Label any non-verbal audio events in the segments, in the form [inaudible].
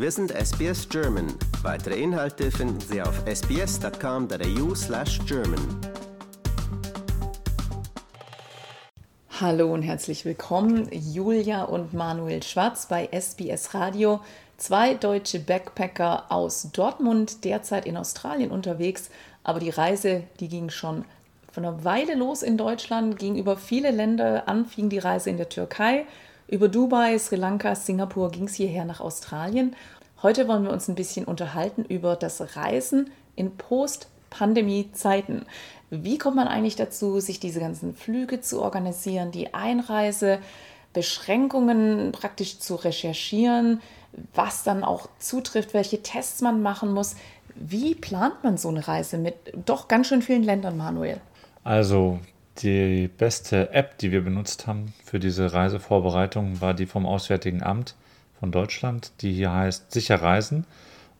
Wir sind SBS German. Weitere Inhalte finden Sie auf sbs.com.au slash German. Hallo und herzlich willkommen, Julia und Manuel Schwarz bei SBS Radio. Zwei deutsche Backpacker aus Dortmund, derzeit in Australien unterwegs, aber die Reise, die ging schon von einer Weile los in Deutschland, ging über viele Länder an, fing die Reise in der Türkei, über Dubai, Sri Lanka, Singapur ging es hierher nach Australien. Heute wollen wir uns ein bisschen unterhalten über das Reisen in Post-Pandemie-Zeiten. Wie kommt man eigentlich dazu, sich diese ganzen Flüge zu organisieren, die Einreise, Beschränkungen praktisch zu recherchieren, was dann auch zutrifft, welche Tests man machen muss? Wie plant man so eine Reise mit doch ganz schön vielen Ländern, Manuel? Also die beste App, die wir benutzt haben für diese Reisevorbereitung, war die vom Auswärtigen Amt von Deutschland, die hier heißt Sicher Reisen.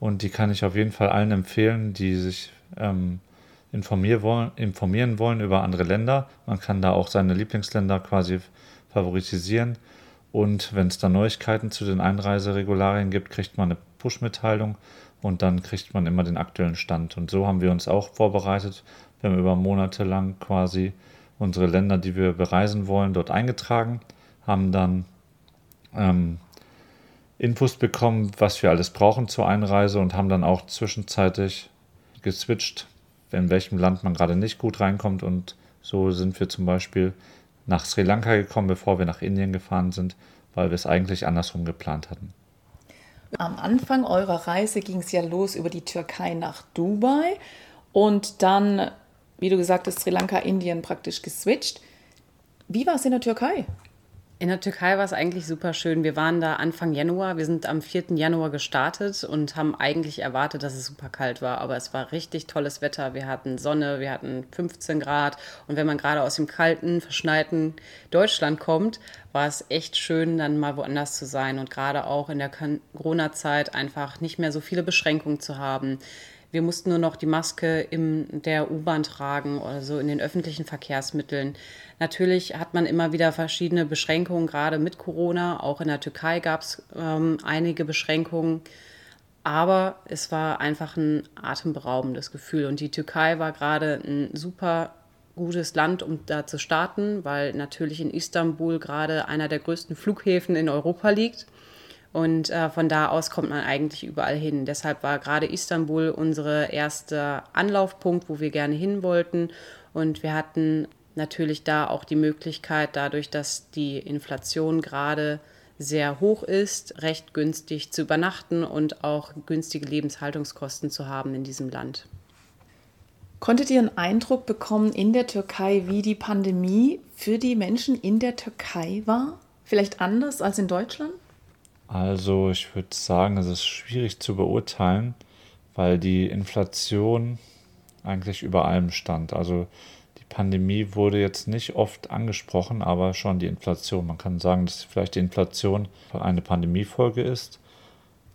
Und die kann ich auf jeden Fall allen empfehlen, die sich ähm, informieren, wollen, informieren wollen über andere Länder. Man kann da auch seine Lieblingsländer quasi favoritisieren. Und wenn es da Neuigkeiten zu den Einreiseregularien gibt, kriegt man eine Push-Mitteilung und dann kriegt man immer den aktuellen Stand. Und so haben wir uns auch vorbereitet. Wir haben über Monate lang quasi unsere Länder, die wir bereisen wollen, dort eingetragen, haben dann ähm, Infos bekommen, was wir alles brauchen zur Einreise und haben dann auch zwischenzeitlich geswitcht, in welchem Land man gerade nicht gut reinkommt. Und so sind wir zum Beispiel nach Sri Lanka gekommen, bevor wir nach Indien gefahren sind, weil wir es eigentlich andersrum geplant hatten. Am Anfang eurer Reise ging es ja los über die Türkei nach Dubai und dann wie du gesagt hast, Sri Lanka, Indien praktisch geswitcht. Wie war es in der Türkei? In der Türkei war es eigentlich super schön. Wir waren da Anfang Januar. Wir sind am 4. Januar gestartet und haben eigentlich erwartet, dass es super kalt war. Aber es war richtig tolles Wetter. Wir hatten Sonne, wir hatten 15 Grad. Und wenn man gerade aus dem kalten, verschneiten Deutschland kommt, war es echt schön, dann mal woanders zu sein. Und gerade auch in der Corona-Zeit einfach nicht mehr so viele Beschränkungen zu haben. Wir mussten nur noch die Maske in der U-Bahn tragen oder so in den öffentlichen Verkehrsmitteln. Natürlich hat man immer wieder verschiedene Beschränkungen, gerade mit Corona. Auch in der Türkei gab es ähm, einige Beschränkungen. Aber es war einfach ein atemberaubendes Gefühl. Und die Türkei war gerade ein super gutes Land, um da zu starten, weil natürlich in Istanbul gerade einer der größten Flughäfen in Europa liegt. Und äh, von da aus kommt man eigentlich überall hin. Deshalb war gerade Istanbul unser erster Anlaufpunkt, wo wir gerne hin wollten. Und wir hatten natürlich da auch die Möglichkeit, dadurch, dass die Inflation gerade sehr hoch ist, recht günstig zu übernachten und auch günstige Lebenshaltungskosten zu haben in diesem Land. Konntet ihr einen Eindruck bekommen in der Türkei, wie die Pandemie für die Menschen in der Türkei war? Vielleicht anders als in Deutschland? Also ich würde sagen, es ist schwierig zu beurteilen, weil die Inflation eigentlich über allem stand. Also die Pandemie wurde jetzt nicht oft angesprochen, aber schon die Inflation. Man kann sagen, dass vielleicht die Inflation eine Pandemiefolge ist,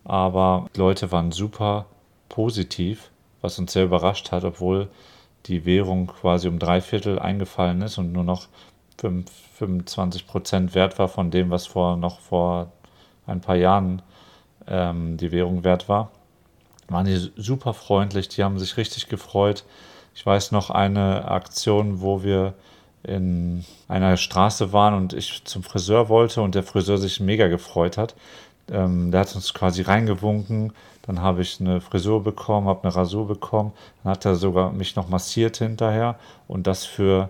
aber die Leute waren super positiv, was uns sehr überrascht hat, obwohl die Währung quasi um drei Viertel eingefallen ist und nur noch 25 Prozent wert war von dem, was vor noch vor ein paar Jahren ähm, die Währung wert war, waren die super freundlich, die haben sich richtig gefreut. Ich weiß noch eine Aktion, wo wir in einer Straße waren und ich zum Friseur wollte und der Friseur sich mega gefreut hat. Ähm, der hat uns quasi reingewunken, dann habe ich eine Frisur bekommen, habe eine Rasur bekommen, dann hat er sogar mich noch massiert hinterher und das für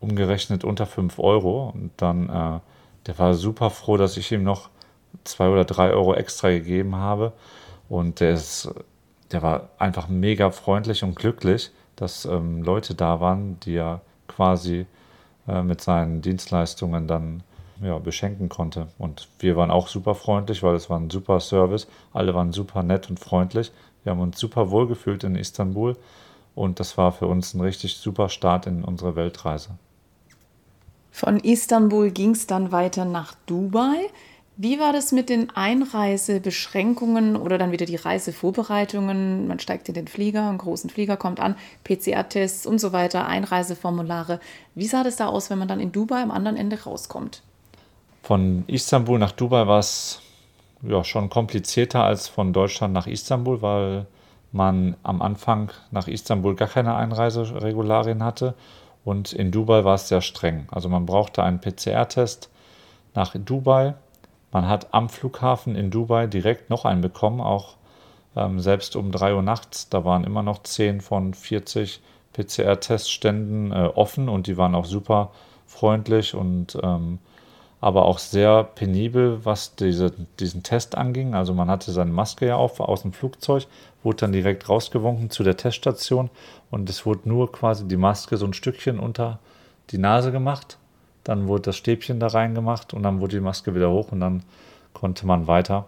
umgerechnet unter 5 Euro. Und dann, äh, der war super froh, dass ich ihm noch zwei oder drei Euro extra gegeben habe. Und der, ist, der war einfach mega freundlich und glücklich, dass ähm, Leute da waren, die er quasi äh, mit seinen Dienstleistungen dann ja, beschenken konnte. Und wir waren auch super freundlich, weil es war ein super Service. Alle waren super nett und freundlich. Wir haben uns super wohl gefühlt in Istanbul und das war für uns ein richtig super Start in unsere Weltreise. Von Istanbul ging es dann weiter nach Dubai. Wie war das mit den Einreisebeschränkungen oder dann wieder die Reisevorbereitungen? Man steigt in den Flieger, einen großen Flieger kommt an, PCR-Tests und so weiter, Einreiseformulare. Wie sah das da aus, wenn man dann in Dubai am anderen Ende rauskommt? Von Istanbul nach Dubai war es ja, schon komplizierter als von Deutschland nach Istanbul, weil man am Anfang nach Istanbul gar keine Einreiseregularien hatte. Und in Dubai war es sehr streng. Also man brauchte einen PCR-Test nach Dubai. Man hat am Flughafen in Dubai direkt noch einen bekommen, auch ähm, selbst um 3 Uhr nachts. Da waren immer noch 10 von 40 PCR-Testständen äh, offen und die waren auch super freundlich und ähm, aber auch sehr penibel, was diese, diesen Test anging. Also man hatte seine Maske ja auf aus dem Flugzeug, wurde dann direkt rausgewunken zu der Teststation und es wurde nur quasi die Maske so ein Stückchen unter die Nase gemacht. Dann wurde das Stäbchen da reingemacht und dann wurde die Maske wieder hoch und dann konnte man weiter.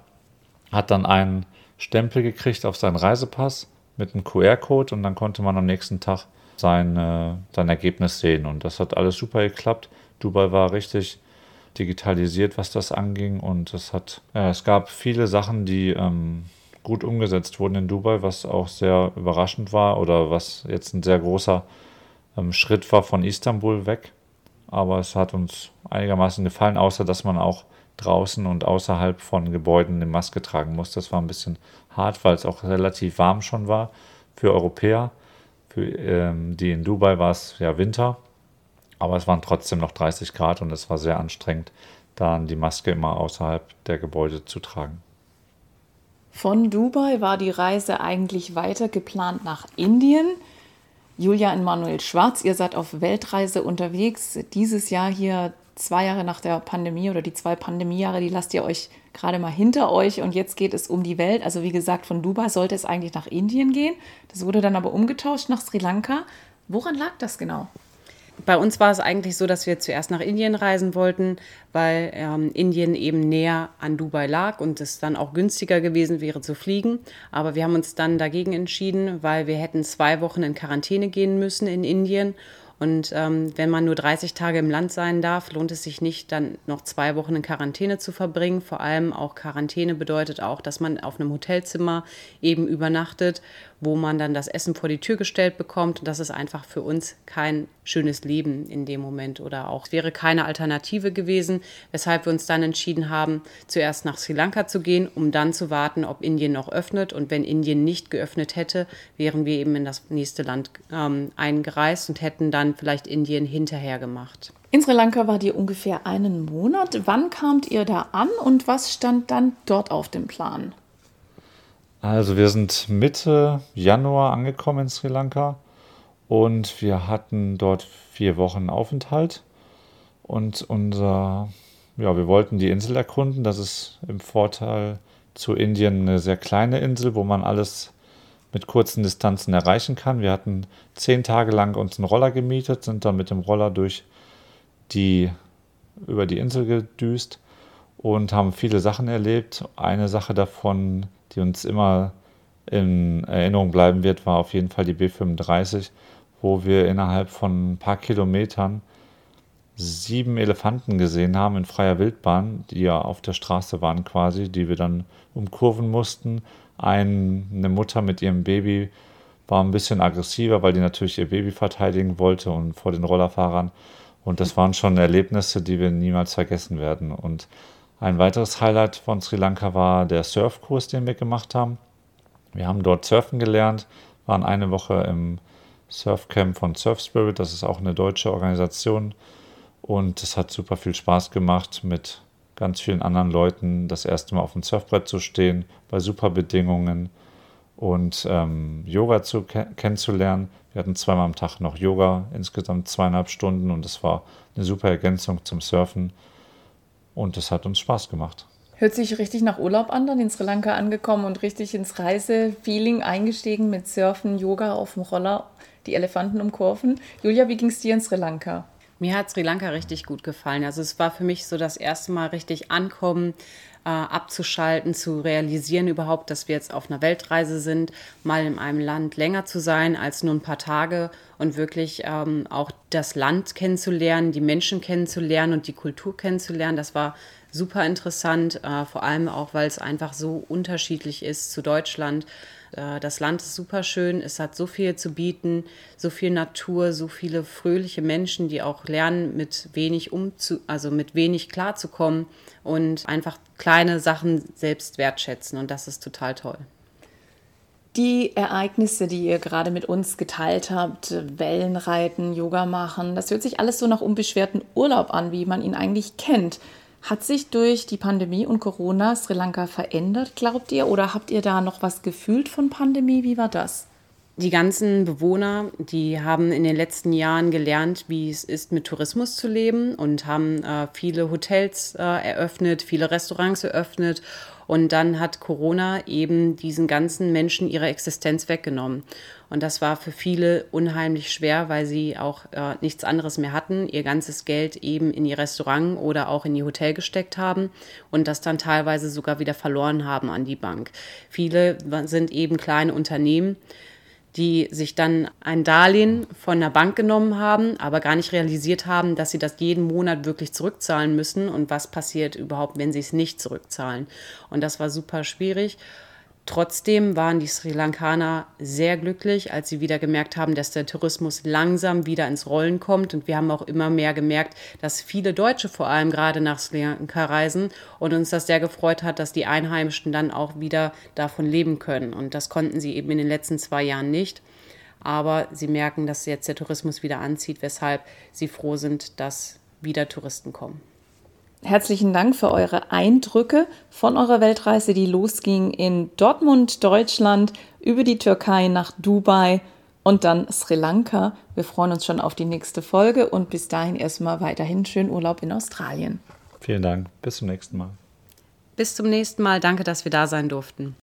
Hat dann einen Stempel gekriegt auf seinen Reisepass mit einem QR-Code und dann konnte man am nächsten Tag sein, äh, sein Ergebnis sehen. Und das hat alles super geklappt. Dubai war richtig digitalisiert, was das anging. Und es hat, ja, es gab viele Sachen, die ähm, gut umgesetzt wurden in Dubai, was auch sehr überraschend war oder was jetzt ein sehr großer ähm, Schritt war von Istanbul weg. Aber es hat uns einigermaßen gefallen, außer dass man auch draußen und außerhalb von Gebäuden eine Maske tragen muss. Das war ein bisschen hart, weil es auch relativ warm schon war für Europäer. Für ähm, die in Dubai war es ja Winter aber es waren trotzdem noch 30 Grad und es war sehr anstrengend, dann die Maske immer außerhalb der Gebäude zu tragen. Von Dubai war die Reise eigentlich weiter geplant nach Indien. Julia und Manuel Schwarz, ihr seid auf Weltreise unterwegs. Dieses Jahr hier zwei Jahre nach der Pandemie oder die zwei Pandemiejahre, die lasst ihr euch gerade mal hinter euch und jetzt geht es um die Welt. Also wie gesagt, von Dubai sollte es eigentlich nach Indien gehen. Das wurde dann aber umgetauscht nach Sri Lanka. Woran lag das genau? Bei uns war es eigentlich so, dass wir zuerst nach Indien reisen wollten, weil ähm, Indien eben näher an Dubai lag und es dann auch günstiger gewesen wäre zu fliegen. Aber wir haben uns dann dagegen entschieden, weil wir hätten zwei Wochen in Quarantäne gehen müssen in Indien und ähm, wenn man nur 30 Tage im Land sein darf, lohnt es sich nicht, dann noch zwei Wochen in Quarantäne zu verbringen. Vor allem auch Quarantäne bedeutet auch, dass man auf einem Hotelzimmer eben übernachtet, wo man dann das Essen vor die Tür gestellt bekommt. Das ist einfach für uns kein schönes Leben in dem Moment oder auch es wäre keine Alternative gewesen, weshalb wir uns dann entschieden haben, zuerst nach Sri Lanka zu gehen, um dann zu warten, ob Indien noch öffnet. Und wenn Indien nicht geöffnet hätte, wären wir eben in das nächste Land ähm, eingereist und hätten dann vielleicht Indien hinterher gemacht. In Sri Lanka wart ihr ungefähr einen Monat. Wann kamt ihr da an und was stand dann dort auf dem Plan? Also wir sind Mitte Januar angekommen in Sri Lanka und wir hatten dort vier Wochen Aufenthalt. Und unser, ja, wir wollten die Insel erkunden. Das ist im Vorteil zu Indien eine sehr kleine Insel, wo man alles mit kurzen Distanzen erreichen kann. Wir hatten zehn Tage lang uns einen Roller gemietet, sind dann mit dem Roller durch die, über die Insel gedüst und haben viele Sachen erlebt. Eine Sache davon, die uns immer in Erinnerung bleiben wird, war auf jeden Fall die B35 wo wir innerhalb von ein paar Kilometern sieben Elefanten gesehen haben in freier Wildbahn, die ja auf der Straße waren quasi, die wir dann umkurven mussten. Ein, eine Mutter mit ihrem Baby war ein bisschen aggressiver, weil die natürlich ihr Baby verteidigen wollte und vor den Rollerfahrern. Und das waren schon Erlebnisse, die wir niemals vergessen werden. Und ein weiteres Highlight von Sri Lanka war der Surfkurs, den wir gemacht haben. Wir haben dort surfen gelernt, waren eine Woche im Surfcamp von Surf Spirit. Das ist auch eine deutsche Organisation. Und es hat super viel Spaß gemacht, mit ganz vielen anderen Leuten das erste Mal auf dem Surfbrett zu stehen, bei super Bedingungen und ähm, Yoga zu, kennenzulernen. Wir hatten zweimal am Tag noch Yoga, insgesamt zweieinhalb Stunden und es war eine super Ergänzung zum Surfen und es hat uns Spaß gemacht. Hört sich richtig nach Urlaub an, dann in Sri Lanka angekommen und richtig ins Reisefeeling eingestiegen mit Surfen, Yoga auf dem Roller die Elefanten umkurven. Julia, wie ging es dir in Sri Lanka? Mir hat Sri Lanka richtig gut gefallen. Also es war für mich so das erste Mal richtig ankommen, äh, abzuschalten, zu realisieren überhaupt, dass wir jetzt auf einer Weltreise sind, mal in einem Land länger zu sein als nur ein paar Tage und wirklich ähm, auch das Land kennenzulernen, die Menschen kennenzulernen und die Kultur kennenzulernen. Das war super interessant, äh, vor allem auch, weil es einfach so unterschiedlich ist zu Deutschland. Äh, das Land ist super schön, es hat so viel zu bieten, so viel Natur, so viele fröhliche Menschen, die auch lernen, mit wenig umzu, also mit wenig klarzukommen und einfach kleine Sachen selbst wertschätzen und das ist total toll. Die Ereignisse, die ihr gerade mit uns geteilt habt, Wellenreiten, Yoga machen, das hört sich alles so nach unbeschwerten Urlaub an, wie man ihn eigentlich kennt. Hat sich durch die Pandemie und Corona Sri Lanka verändert, glaubt ihr? Oder habt ihr da noch was gefühlt von Pandemie? Wie war das? Die ganzen Bewohner, die haben in den letzten Jahren gelernt, wie es ist, mit Tourismus zu leben und haben äh, viele Hotels äh, eröffnet, viele Restaurants eröffnet. Und dann hat Corona eben diesen ganzen Menschen ihre Existenz weggenommen. Und das war für viele unheimlich schwer, weil sie auch äh, nichts anderes mehr hatten, ihr ganzes Geld eben in ihr Restaurant oder auch in ihr Hotel gesteckt haben und das dann teilweise sogar wieder verloren haben an die Bank. Viele sind eben kleine Unternehmen die sich dann ein Darlehen von der Bank genommen haben, aber gar nicht realisiert haben, dass sie das jeden Monat wirklich zurückzahlen müssen und was passiert überhaupt, wenn sie es nicht zurückzahlen. Und das war super schwierig. Trotzdem waren die Sri Lankaner sehr glücklich, als sie wieder gemerkt haben, dass der Tourismus langsam wieder ins Rollen kommt. Und wir haben auch immer mehr gemerkt, dass viele Deutsche vor allem gerade nach Sri Lanka reisen und uns das sehr gefreut hat, dass die Einheimischen dann auch wieder davon leben können. Und das konnten sie eben in den letzten zwei Jahren nicht. Aber sie merken, dass jetzt der Tourismus wieder anzieht, weshalb sie froh sind, dass wieder Touristen kommen. Herzlichen Dank für eure Eindrücke von eurer Weltreise, die losging in Dortmund, Deutschland, über die Türkei nach Dubai und dann Sri Lanka. Wir freuen uns schon auf die nächste Folge und bis dahin erstmal weiterhin schönen Urlaub in Australien. Vielen Dank. Bis zum nächsten Mal. Bis zum nächsten Mal. Danke, dass wir da sein durften.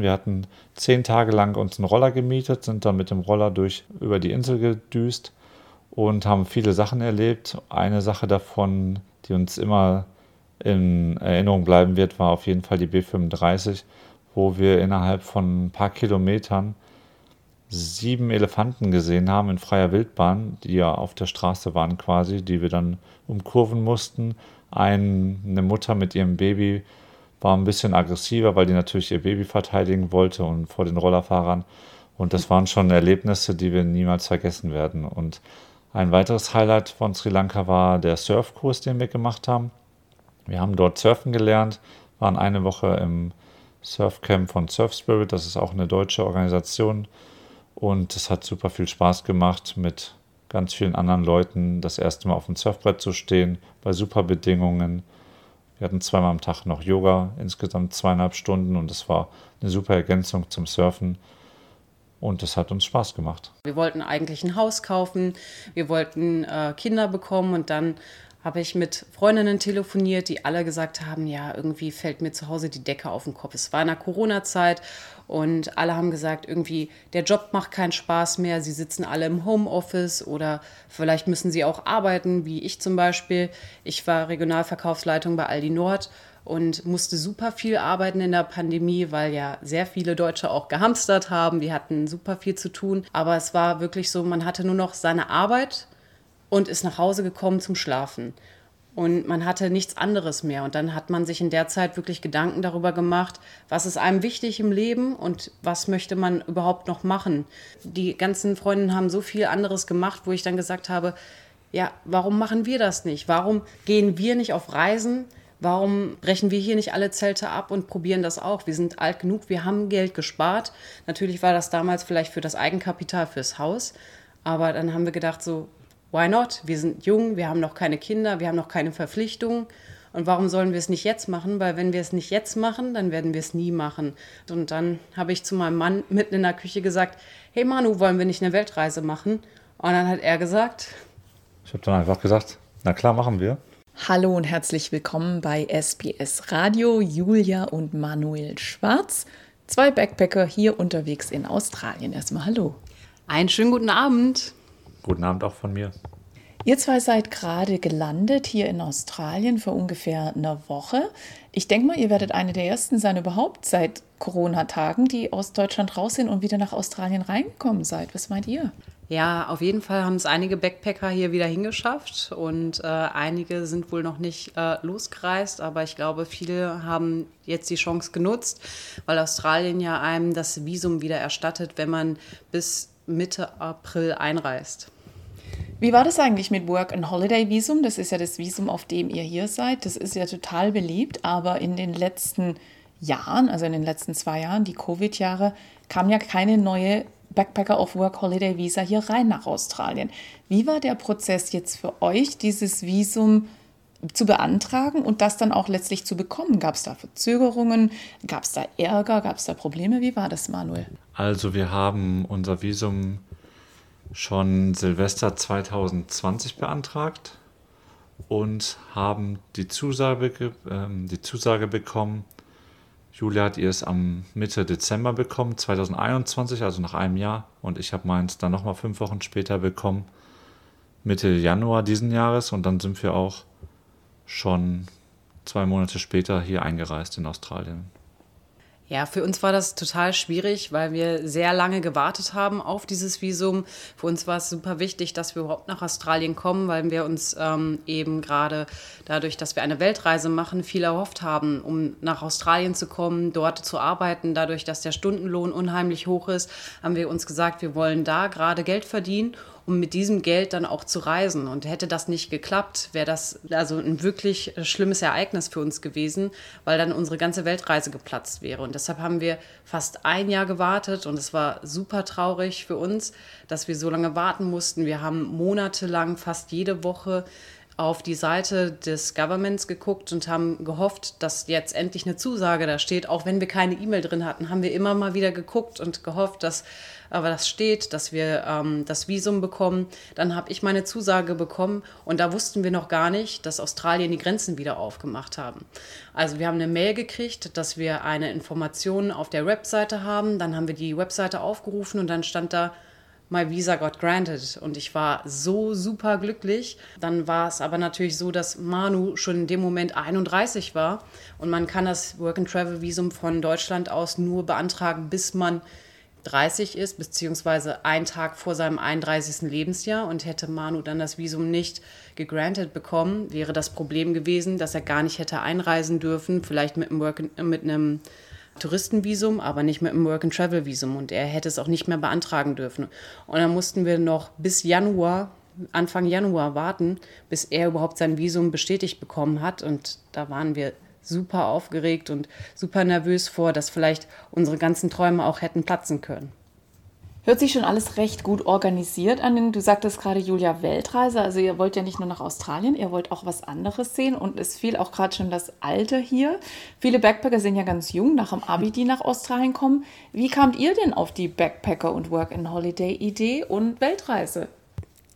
Wir hatten zehn Tage lang uns einen Roller gemietet, sind dann mit dem Roller durch über die Insel gedüst und haben viele Sachen erlebt. Eine Sache davon, die uns immer in Erinnerung bleiben wird, war auf jeden Fall die B35, wo wir innerhalb von ein paar Kilometern sieben Elefanten gesehen haben in freier Wildbahn, die ja auf der Straße waren quasi, die wir dann umkurven mussten. Ein, eine Mutter mit ihrem Baby war ein bisschen aggressiver, weil die natürlich ihr Baby verteidigen wollte und vor den Rollerfahrern. Und das waren schon Erlebnisse, die wir niemals vergessen werden. Und ein weiteres Highlight von Sri Lanka war der Surfkurs, den wir gemacht haben. Wir haben dort surfen gelernt, waren eine Woche im Surfcamp von Surf Spirit, das ist auch eine deutsche Organisation. Und es hat super viel Spaß gemacht, mit ganz vielen anderen Leuten das erste Mal auf dem Surfbrett zu stehen, bei super Bedingungen wir hatten zweimal am Tag noch Yoga, insgesamt zweieinhalb Stunden und es war eine super Ergänzung zum Surfen. Und es hat uns Spaß gemacht. Wir wollten eigentlich ein Haus kaufen, wir wollten äh, Kinder bekommen und dann habe ich mit Freundinnen telefoniert, die alle gesagt haben, ja, irgendwie fällt mir zu Hause die Decke auf den Kopf. Es war in der Corona-Zeit und alle haben gesagt, irgendwie der Job macht keinen Spaß mehr, sie sitzen alle im Homeoffice oder vielleicht müssen sie auch arbeiten, wie ich zum Beispiel. Ich war Regionalverkaufsleitung bei Aldi Nord und musste super viel arbeiten in der Pandemie, weil ja sehr viele Deutsche auch gehamstert haben. Die hatten super viel zu tun. Aber es war wirklich so, man hatte nur noch seine Arbeit und ist nach Hause gekommen zum Schlafen. Und man hatte nichts anderes mehr. Und dann hat man sich in der Zeit wirklich Gedanken darüber gemacht, was ist einem wichtig im Leben und was möchte man überhaupt noch machen. Die ganzen Freundinnen haben so viel anderes gemacht, wo ich dann gesagt habe, ja, warum machen wir das nicht? Warum gehen wir nicht auf Reisen? Warum brechen wir hier nicht alle Zelte ab und probieren das auch? Wir sind alt genug, wir haben Geld gespart. Natürlich war das damals vielleicht für das Eigenkapital fürs Haus, aber dann haben wir gedacht, so, why not? Wir sind jung, wir haben noch keine Kinder, wir haben noch keine Verpflichtungen. Und warum sollen wir es nicht jetzt machen? Weil wenn wir es nicht jetzt machen, dann werden wir es nie machen. Und dann habe ich zu meinem Mann mitten in der Küche gesagt, hey Manu, wollen wir nicht eine Weltreise machen? Und dann hat er gesagt. Ich habe dann einfach gesagt, na klar, machen wir. Hallo und herzlich willkommen bei SBS Radio, Julia und Manuel Schwarz. Zwei Backpacker hier unterwegs in Australien. Erstmal hallo. Einen schönen guten Abend. Guten Abend auch von mir. Ihr zwei seid gerade gelandet hier in Australien für ungefähr eine Woche. Ich denke mal, ihr werdet eine der ersten sein überhaupt seit Corona-Tagen, die aus Deutschland raus sind und wieder nach Australien reingekommen seid. Was meint ihr? Ja, auf jeden Fall haben es einige Backpacker hier wieder hingeschafft und äh, einige sind wohl noch nicht äh, losgereist, aber ich glaube, viele haben jetzt die Chance genutzt, weil Australien ja einem das Visum wieder erstattet, wenn man bis Mitte April einreist. Wie war das eigentlich mit Work and Holiday Visum? Das ist ja das Visum, auf dem ihr hier seid. Das ist ja total beliebt, aber in den letzten Jahren, also in den letzten zwei Jahren, die Covid-Jahre, kam ja keine neue Backpacker of Work Holiday Visa hier rein nach Australien. Wie war der Prozess jetzt für euch, dieses Visum zu beantragen und das dann auch letztlich zu bekommen? Gab es da Verzögerungen? Gab es da Ärger? Gab es da Probleme? Wie war das, Manuel? Also wir haben unser Visum schon Silvester 2020 beantragt und haben die Zusage, äh, die Zusage bekommen. Julia hat ihr es am Mitte Dezember bekommen, 2021, also nach einem Jahr. Und ich habe meins dann nochmal fünf Wochen später bekommen, Mitte Januar diesen Jahres. Und dann sind wir auch schon zwei Monate später hier eingereist in Australien. Ja, für uns war das total schwierig, weil wir sehr lange gewartet haben auf dieses Visum. Für uns war es super wichtig, dass wir überhaupt nach Australien kommen, weil wir uns ähm, eben gerade dadurch, dass wir eine Weltreise machen, viel erhofft haben, um nach Australien zu kommen, dort zu arbeiten. Dadurch, dass der Stundenlohn unheimlich hoch ist, haben wir uns gesagt, wir wollen da gerade Geld verdienen um mit diesem Geld dann auch zu reisen. Und hätte das nicht geklappt, wäre das also ein wirklich schlimmes Ereignis für uns gewesen, weil dann unsere ganze Weltreise geplatzt wäre. Und deshalb haben wir fast ein Jahr gewartet und es war super traurig für uns, dass wir so lange warten mussten. Wir haben monatelang fast jede Woche auf die Seite des Governments geguckt und haben gehofft, dass jetzt endlich eine Zusage da steht. Auch wenn wir keine E-Mail drin hatten, haben wir immer mal wieder geguckt und gehofft, dass aber das steht, dass wir ähm, das Visum bekommen. Dann habe ich meine Zusage bekommen und da wussten wir noch gar nicht, dass Australien die Grenzen wieder aufgemacht haben. Also wir haben eine Mail gekriegt, dass wir eine Information auf der Webseite haben. Dann haben wir die Webseite aufgerufen und dann stand da my visa got granted und ich war so super glücklich. Dann war es aber natürlich so, dass Manu schon in dem Moment 31 war und man kann das Work and Travel Visum von Deutschland aus nur beantragen, bis man 30 ist, beziehungsweise einen Tag vor seinem 31. Lebensjahr und hätte Manu dann das Visum nicht gegrantet bekommen, wäre das Problem gewesen, dass er gar nicht hätte einreisen dürfen, vielleicht mit einem, Work, mit einem Touristenvisum, aber nicht mit einem Work-and-Travel-Visum. Und er hätte es auch nicht mehr beantragen dürfen. Und dann mussten wir noch bis Januar, Anfang Januar warten, bis er überhaupt sein Visum bestätigt bekommen hat. Und da waren wir super aufgeregt und super nervös vor, dass vielleicht unsere ganzen Träume auch hätten platzen können. Hört sich schon alles recht gut organisiert an. Du sagtest gerade Julia Weltreise. Also ihr wollt ja nicht nur nach Australien, ihr wollt auch was anderes sehen. Und es fiel auch gerade schon das Alter hier. Viele Backpacker sind ja ganz jung, nach dem Abi, die nach Australien kommen. Wie kamt ihr denn auf die Backpacker- und Work-and-Holiday-Idee und Weltreise?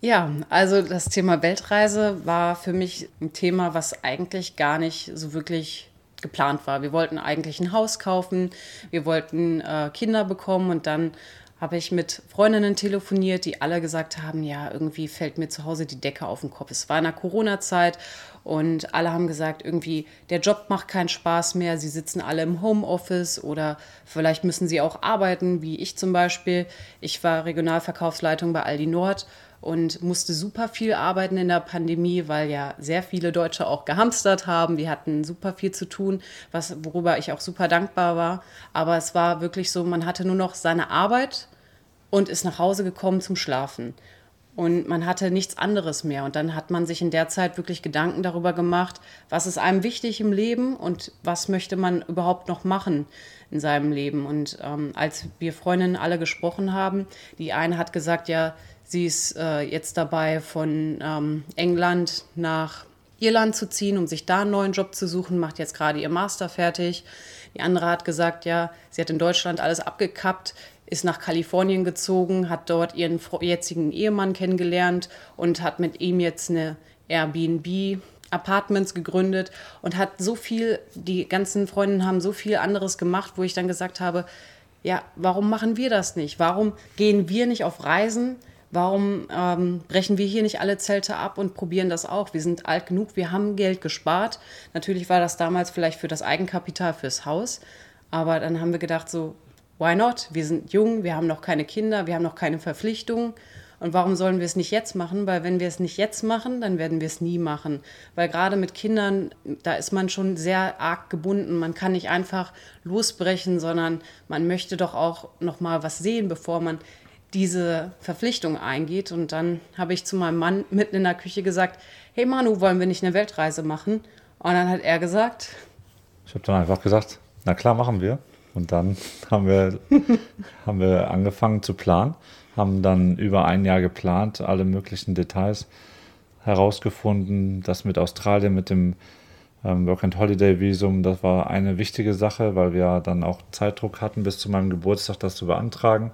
Ja, also das Thema Weltreise war für mich ein Thema, was eigentlich gar nicht so wirklich geplant war. Wir wollten eigentlich ein Haus kaufen, wir wollten äh, Kinder bekommen und dann habe ich mit Freundinnen telefoniert, die alle gesagt haben, ja, irgendwie fällt mir zu Hause die Decke auf den Kopf. Es war in der Corona-Zeit und alle haben gesagt, irgendwie der Job macht keinen Spaß mehr. Sie sitzen alle im Homeoffice oder vielleicht müssen sie auch arbeiten, wie ich zum Beispiel. Ich war Regionalverkaufsleitung bei Aldi Nord und musste super viel arbeiten in der Pandemie, weil ja sehr viele Deutsche auch gehamstert haben. Die hatten super viel zu tun, was, worüber ich auch super dankbar war. Aber es war wirklich so, man hatte nur noch seine Arbeit und ist nach Hause gekommen zum Schlafen. Und man hatte nichts anderes mehr. Und dann hat man sich in der Zeit wirklich Gedanken darüber gemacht, was ist einem wichtig im Leben und was möchte man überhaupt noch machen in seinem Leben. Und ähm, als wir Freundinnen alle gesprochen haben, die eine hat gesagt, ja, sie ist äh, jetzt dabei, von ähm, England nach Irland zu ziehen, um sich da einen neuen Job zu suchen, macht jetzt gerade ihr Master fertig. Die andere hat gesagt, ja, sie hat in Deutschland alles abgekappt, ist nach Kalifornien gezogen, hat dort ihren jetzigen Ehemann kennengelernt und hat mit ihm jetzt eine Airbnb Apartments gegründet und hat so viel, die ganzen Freundinnen haben so viel anderes gemacht, wo ich dann gesagt habe, ja, warum machen wir das nicht? Warum gehen wir nicht auf Reisen? Warum ähm, brechen wir hier nicht alle Zelte ab und probieren das auch? Wir sind alt genug, wir haben Geld gespart. Natürlich war das damals vielleicht für das Eigenkapital fürs Haus, aber dann haben wir gedacht, so, why not? Wir sind jung, wir haben noch keine Kinder, wir haben noch keine Verpflichtungen. Und warum sollen wir es nicht jetzt machen? Weil wenn wir es nicht jetzt machen, dann werden wir es nie machen. Weil gerade mit Kindern, da ist man schon sehr arg gebunden. Man kann nicht einfach losbrechen, sondern man möchte doch auch noch mal was sehen, bevor man diese Verpflichtung eingeht. Und dann habe ich zu meinem Mann mitten in der Küche gesagt, hey Manu, wollen wir nicht eine Weltreise machen? Und dann hat er gesagt. Ich habe dann einfach gesagt, na klar, machen wir. Und dann [laughs] haben wir, [laughs] haben wir angefangen zu planen, haben dann über ein Jahr geplant, alle möglichen Details herausgefunden, das mit Australien, mit dem ähm, Work and Holiday Visum, das war eine wichtige Sache, weil wir dann auch Zeitdruck hatten, bis zu meinem Geburtstag das zu beantragen.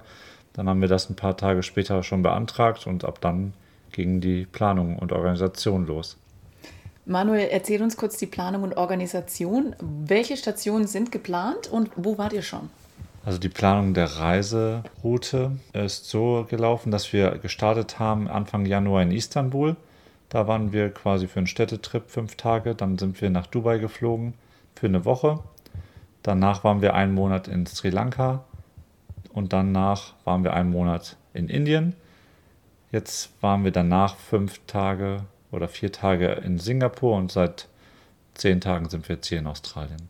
Dann haben wir das ein paar Tage später schon beantragt und ab dann ging die Planung und Organisation los. Manuel, erzähl uns kurz die Planung und Organisation. Welche Stationen sind geplant und wo wart ihr schon? Also die Planung der Reiseroute ist so gelaufen, dass wir gestartet haben Anfang Januar in Istanbul. Da waren wir quasi für einen Städtetrip fünf Tage. Dann sind wir nach Dubai geflogen für eine Woche. Danach waren wir einen Monat in Sri Lanka und danach waren wir einen Monat in Indien. Jetzt waren wir danach fünf Tage oder vier Tage in Singapur und seit zehn Tagen sind wir jetzt hier in Australien.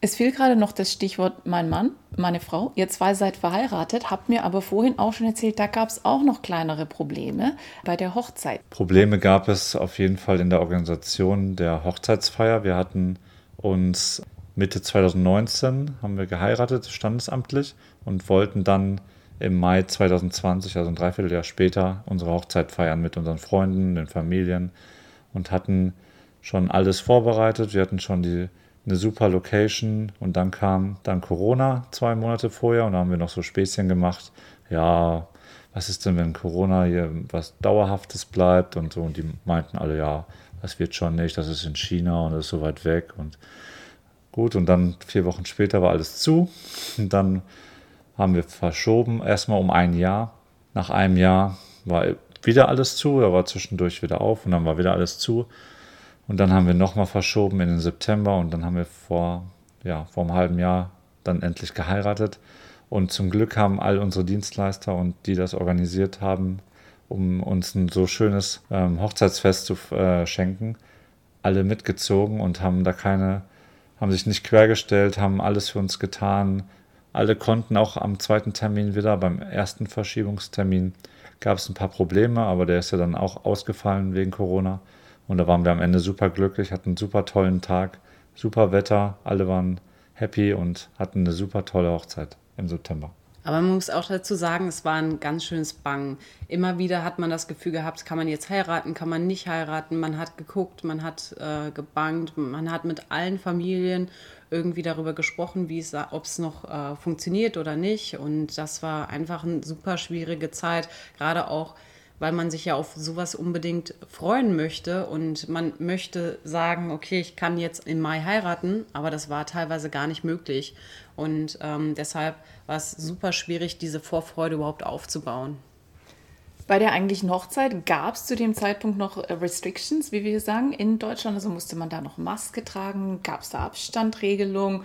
Es fiel gerade noch das Stichwort mein Mann, meine Frau. Ihr zwei seid verheiratet, habt mir aber vorhin auch schon erzählt, da gab es auch noch kleinere Probleme bei der Hochzeit. Probleme gab es auf jeden Fall in der Organisation der Hochzeitsfeier. Wir hatten uns Mitte 2019 haben wir geheiratet, standesamtlich, und wollten dann im Mai 2020, also ein Dreivierteljahr später, unsere Hochzeit feiern mit unseren Freunden, den Familien und hatten schon alles vorbereitet. Wir hatten schon die, eine super Location und dann kam dann Corona zwei Monate vorher und da haben wir noch so Späßchen gemacht. Ja, was ist denn, wenn Corona hier was Dauerhaftes bleibt und so. Und die meinten alle, ja, das wird schon nicht, das ist in China und das ist so weit weg und gut. Und dann vier Wochen später war alles zu und dann haben wir verschoben, erstmal um ein Jahr. Nach einem Jahr war wieder alles zu, da war zwischendurch wieder auf und dann war wieder alles zu. Und dann haben wir nochmal verschoben in den September und dann haben wir vor, ja, vor einem halben Jahr dann endlich geheiratet. Und zum Glück haben all unsere Dienstleister und die das organisiert haben, um uns ein so schönes ähm, Hochzeitsfest zu äh, schenken, alle mitgezogen und haben da keine, haben sich nicht quergestellt, haben alles für uns getan, alle konnten auch am zweiten Termin wieder. Beim ersten Verschiebungstermin gab es ein paar Probleme, aber der ist ja dann auch ausgefallen wegen Corona. Und da waren wir am Ende super glücklich, hatten einen super tollen Tag, super Wetter, alle waren happy und hatten eine super tolle Hochzeit im September. Aber man muss auch dazu sagen, es war ein ganz schönes Bangen. Immer wieder hat man das Gefühl gehabt, kann man jetzt heiraten, kann man nicht heiraten. Man hat geguckt, man hat äh, gebangt, man hat mit allen Familien irgendwie darüber gesprochen, wie es, ob es noch äh, funktioniert oder nicht. Und das war einfach eine super schwierige Zeit, gerade auch weil man sich ja auf sowas unbedingt freuen möchte und man möchte sagen, okay, ich kann jetzt im Mai heiraten, aber das war teilweise gar nicht möglich. Und ähm, deshalb war es super schwierig, diese Vorfreude überhaupt aufzubauen. Bei der eigentlichen Hochzeit gab es zu dem Zeitpunkt noch äh, Restrictions, wie wir sagen, in Deutschland. Also musste man da noch Maske tragen, gab es da Abstandregelungen.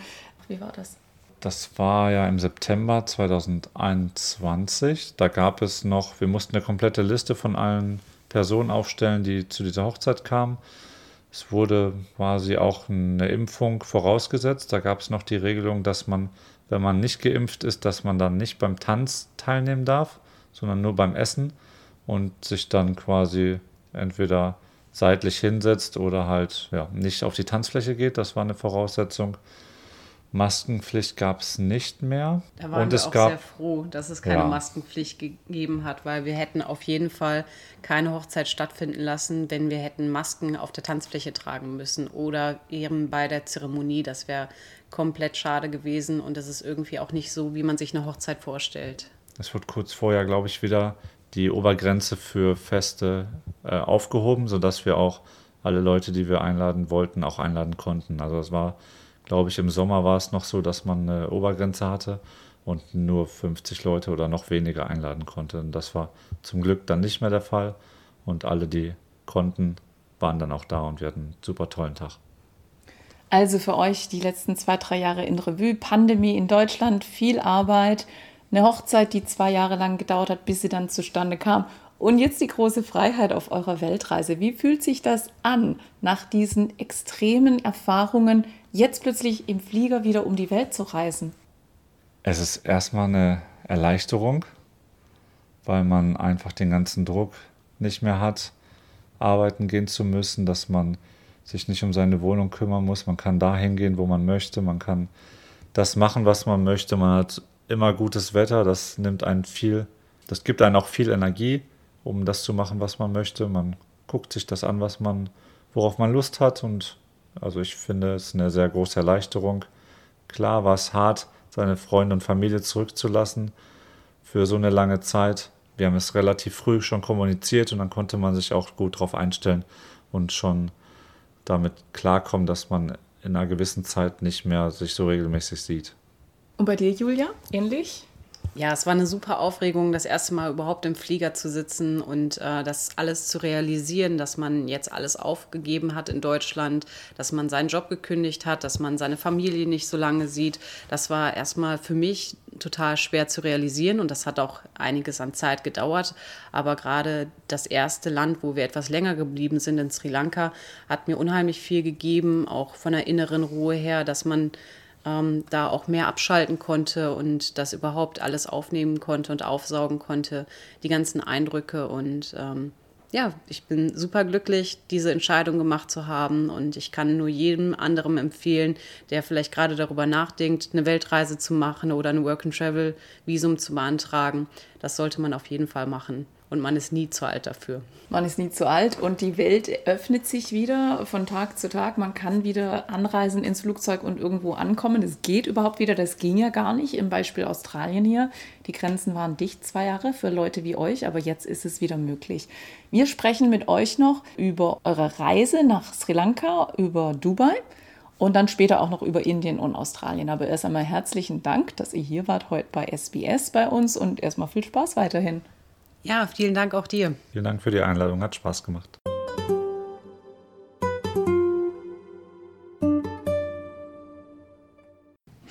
Wie war das? Das war ja im September 2021. Da gab es noch, wir mussten eine komplette Liste von allen Personen aufstellen, die zu dieser Hochzeit kamen. Es wurde quasi auch eine Impfung vorausgesetzt. Da gab es noch die Regelung, dass man, wenn man nicht geimpft ist, dass man dann nicht beim Tanz teilnehmen darf, sondern nur beim Essen und sich dann quasi entweder seitlich hinsetzt oder halt ja, nicht auf die Tanzfläche geht. Das war eine Voraussetzung. Maskenpflicht gab es nicht mehr. Da waren und wir es auch gab, sehr froh, dass es keine Ja. Maskenpflicht gegeben hat, weil wir hätten auf jeden Fall keine Hochzeit stattfinden lassen, wenn wir hätten Masken auf der Tanzfläche tragen müssen oder eben bei der Zeremonie. Das wäre komplett schade gewesen und das ist irgendwie auch nicht so, wie man sich eine Hochzeit vorstellt. Es wird kurz vorher, glaube ich, wieder die Obergrenze für Feste äh, aufgehoben, sodass wir auch alle Leute, die wir einladen wollten, auch einladen konnten. Also es war, glaube ich, im Sommer war es noch so, dass man eine Obergrenze hatte und nur 50 Leute oder noch weniger einladen konnte. Und das war zum Glück dann nicht mehr der Fall. Und alle, die konnten, waren dann auch da und wir hatten einen super tollen Tag. Also für euch die letzten zwei, drei Jahre in Revue, Pandemie in Deutschland, viel Arbeit, eine Hochzeit, die zwei Jahre lang gedauert hat, bis sie dann zustande kam. Und jetzt die große Freiheit auf eurer Weltreise. Wie fühlt sich das an, nach diesen extremen Erfahrungen jetzt plötzlich im Flieger wieder um die Welt zu reisen? Es ist erstmal eine Erleichterung, weil man einfach den ganzen Druck nicht mehr hat, arbeiten gehen zu müssen, dass man sich nicht um seine Wohnung kümmern muss. Man kann dahin gehen, wo man möchte. Man kann das machen, was man möchte. Man hat immer gutes Wetter. Das nimmt einen viel, das gibt einen auch viel Energie, um das zu machen, was man möchte. Man guckt sich das an, was man, worauf man Lust hat. Und also ich finde es eine sehr große Erleichterung. Klar war es hart, seine Freunde und Familie zurückzulassen für so eine lange Zeit. Wir haben es relativ früh schon kommuniziert und dann konnte man sich auch gut darauf einstellen und schon damit klarkommen, dass man in einer gewissen Zeit nicht mehr sich so regelmäßig sieht. Und bei dir, Julia, ähnlich? Ja, es war eine super Aufregung, das erste Mal überhaupt im Flieger zu sitzen und äh, das alles zu realisieren, dass man jetzt alles aufgegeben hat in Deutschland, dass man seinen Job gekündigt hat, dass man seine Familie nicht so lange sieht. Das war erstmal für mich total schwer zu realisieren und das hat auch einiges an Zeit gedauert. Aber gerade das erste Land, wo wir etwas länger geblieben sind, in Sri Lanka, hat mir unheimlich viel gegeben, auch von der inneren Ruhe her, dass man ähm, da auch mehr abschalten konnte und das überhaupt alles aufnehmen konnte und aufsaugen konnte, die ganzen Eindrücke. Und ähm, ja, ich bin super glücklich, diese Entscheidung gemacht zu haben und ich kann nur jedem anderen empfehlen, der vielleicht gerade darüber nachdenkt, eine Weltreise zu machen oder ein Work-and-Travel-Visum zu beantragen. Das sollte man auf jeden Fall machen und man ist nie zu alt dafür. Man ist nie zu alt und die Welt öffnet sich wieder von Tag zu Tag. Man kann wieder anreisen ins Flugzeug und irgendwo ankommen. Es geht überhaupt wieder. Das ging ja gar nicht. Im Beispiel Australien hier. Die Grenzen waren dicht zwei Jahre für Leute wie euch, aber jetzt ist es wieder möglich. Wir sprechen mit euch noch über eure Reise nach Sri Lanka, über Dubai und dann später auch noch über Indien und Australien. Aber erst einmal herzlichen Dank, dass ihr hier wart heute bei SBS bei uns und erstmal viel Spaß weiterhin. Ja, vielen Dank auch dir. Vielen Dank für die Einladung, hat Spaß gemacht.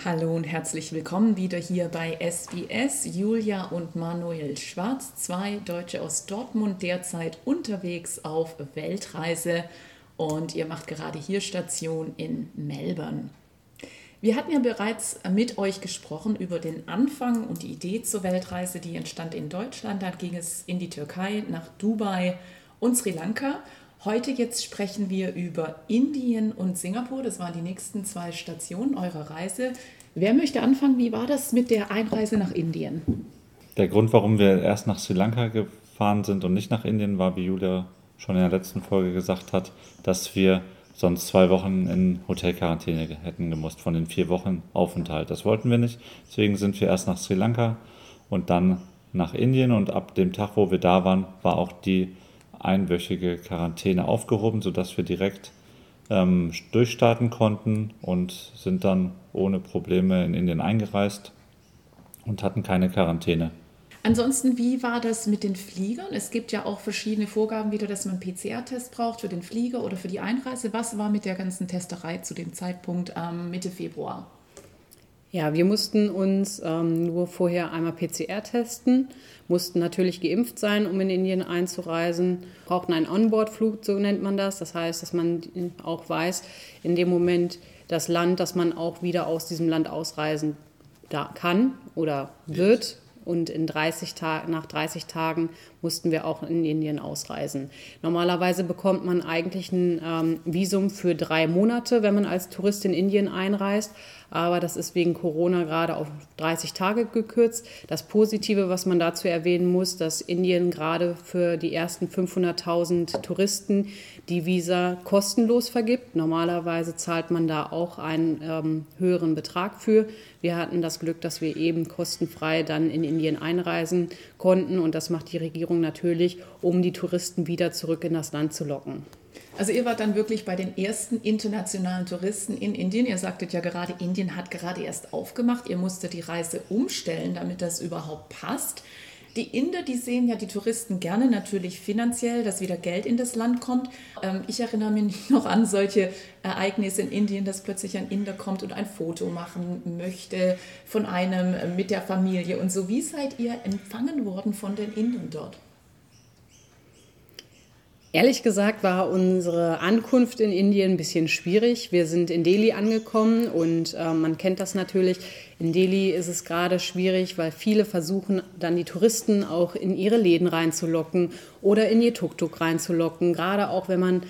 Hallo und herzlich willkommen wieder hier bei SBS. Julia und Manuel Schwarz, zwei Deutsche aus Dortmund, derzeit unterwegs auf Weltreise und ihr macht gerade hier Station in Melbourne. Wir hatten ja bereits mit euch gesprochen über den Anfang und die Idee zur Weltreise, die entstand in Deutschland. Dann ging es in die Türkei, nach Dubai und Sri Lanka. Heute jetzt sprechen wir über Indien und Singapur. Das waren die nächsten zwei Stationen eurer Reise. Wer möchte anfangen? Wie war das mit der Einreise nach Indien? Der Grund, warum wir erst nach Sri Lanka gefahren sind und nicht nach Indien, war, wie Julia schon in der letzten Folge gesagt hat, dass wir sonst zwei Wochen in Hotelquarantäne hätten gemusst von den vier Wochen Aufenthalt. Das wollten wir nicht. Deswegen sind wir erst nach Sri Lanka und dann nach Indien und ab dem Tag, wo wir da waren, war auch die einwöchige Quarantäne aufgehoben, sodass wir direkt ähm, durchstarten konnten und sind dann ohne Probleme in Indien eingereist und hatten keine Quarantäne. Ansonsten, wie war das mit den Fliegern? Es gibt ja auch verschiedene Vorgaben wieder, dass man PCR-Test braucht für den Flieger oder für die Einreise. Was war mit der ganzen Testerei zu dem Zeitpunkt ähm, Mitte Februar? Ja, wir mussten uns ähm, nur vorher einmal PCR testen, mussten natürlich geimpft sein, um in Indien einzureisen, brauchten einen Onboard-Flug, so nennt man das. Das heißt, dass man auch weiß, in dem Moment das Land, dass man auch wieder aus diesem Land ausreisen da kann oder wird und in 30 nach 30 Tagen mussten wir auch in Indien ausreisen. Normalerweise bekommt man eigentlich ein ähm, Visum für drei Monate, wenn man als Tourist in Indien einreist aber das ist wegen Corona gerade auf 30 Tage gekürzt. Das Positive, was man dazu erwähnen muss, dass Indien gerade für die ersten 500.000 Touristen die Visa kostenlos vergibt. Normalerweise zahlt man da auch einen ähm, höheren Betrag für. Wir hatten das Glück, dass wir eben kostenfrei dann in Indien einreisen konnten und das macht die Regierung natürlich, um die Touristen wieder zurück in das Land zu locken. Also ihr wart dann wirklich bei den ersten internationalen Touristen in Indien. Ihr sagtet ja gerade, Indien hat gerade erst aufgemacht. Ihr musstet die Reise umstellen, damit das überhaupt passt. Die Inder, die sehen ja die Touristen gerne natürlich finanziell, dass wieder Geld in das Land kommt. Ähm, ich erinnere mich [laughs] noch an solche Ereignisse in Indien, dass plötzlich ein Inder kommt und ein Foto machen möchte von einem äh, mit der Familie und so. Wie seid ihr empfangen worden von den Indern dort? Ehrlich gesagt war unsere Ankunft in Indien ein bisschen schwierig. Wir sind in Delhi angekommen und äh, man kennt das natürlich. In Delhi ist es gerade schwierig, weil viele versuchen, dann die Touristen auch in ihre Läden reinzulocken oder in ihr Tuk-Tuk reinzulocken. Gerade auch wenn man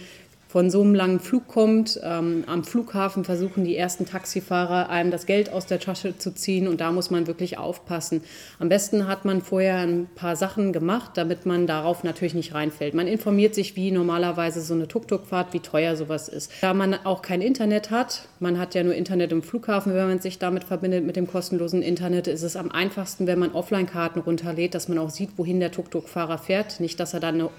von so einem langen Flug kommt. Ähm, am Flughafen versuchen die ersten Taxifahrer einem das Geld aus der Tasche zu ziehen und da muss man wirklich aufpassen. Am besten hat man vorher ein paar Sachen gemacht, damit man darauf natürlich nicht reinfällt. Man informiert sich, wie normalerweise so eine Tuk-Tuk-Fahrt, wie teuer sowas ist. Da man auch kein Internet hat, man hat ja nur Internet im Flughafen, wenn man sich damit verbindet mit dem kostenlosen Internet, ist es am einfachsten, wenn man Offline-Karten runterlädt, dass man auch sieht, wohin der Tuk-Tuk-Fahrer fährt. Nicht, dass er dann eine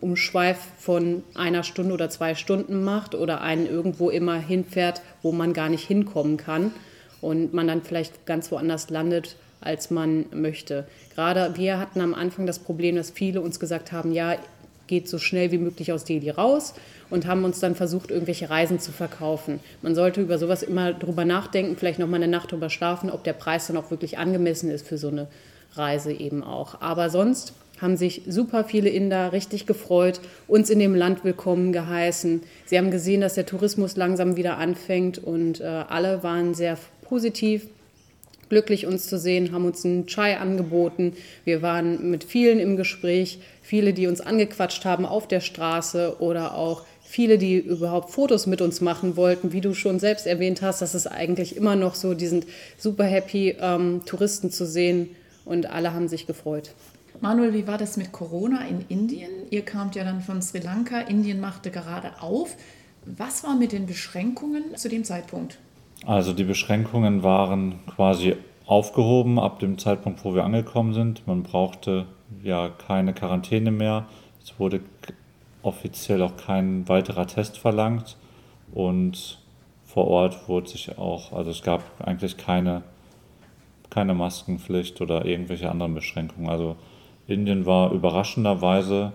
Umschweif von einer Stunde oder zwei Stunden macht oder einen irgendwo immer hinfährt, wo man gar nicht hinkommen kann und man dann vielleicht ganz woanders landet, als man möchte. Gerade wir hatten am Anfang das Problem, dass viele uns gesagt haben, ja, geht so schnell wie möglich aus Delhi raus und haben uns dann versucht, irgendwelche Reisen zu verkaufen. Man sollte über sowas immer drüber nachdenken, vielleicht noch mal eine Nacht drüber schlafen, ob der Preis dann auch wirklich angemessen ist für so eine Reise eben auch. Aber sonst haben sich super viele Inder richtig gefreut, uns in dem Land willkommen geheißen. Sie haben gesehen, dass der Tourismus langsam wieder anfängt und äh, alle waren sehr positiv, glücklich uns zu sehen, haben uns einen Chai angeboten. Wir waren mit vielen im Gespräch, viele, die uns angequatscht haben auf der Straße oder auch viele, die überhaupt Fotos mit uns machen wollten. Wie du schon selbst erwähnt hast, das ist eigentlich immer noch so, die sind super happy, ähm, Touristen zu sehen und alle haben sich gefreut. Manuel, wie war das mit Corona in Indien? Ihr kamt ja dann von Sri Lanka, Indien machte gerade auf. Was war mit den Beschränkungen zu dem Zeitpunkt? Also die Beschränkungen waren quasi aufgehoben ab dem Zeitpunkt, wo wir angekommen sind. Man brauchte ja keine Quarantäne mehr. Es wurde offiziell auch kein weiterer Test verlangt und vor Ort wurde sich auch, also es gab eigentlich keine, keine Maskenpflicht oder irgendwelche anderen Beschränkungen. Also Indien war überraschenderweise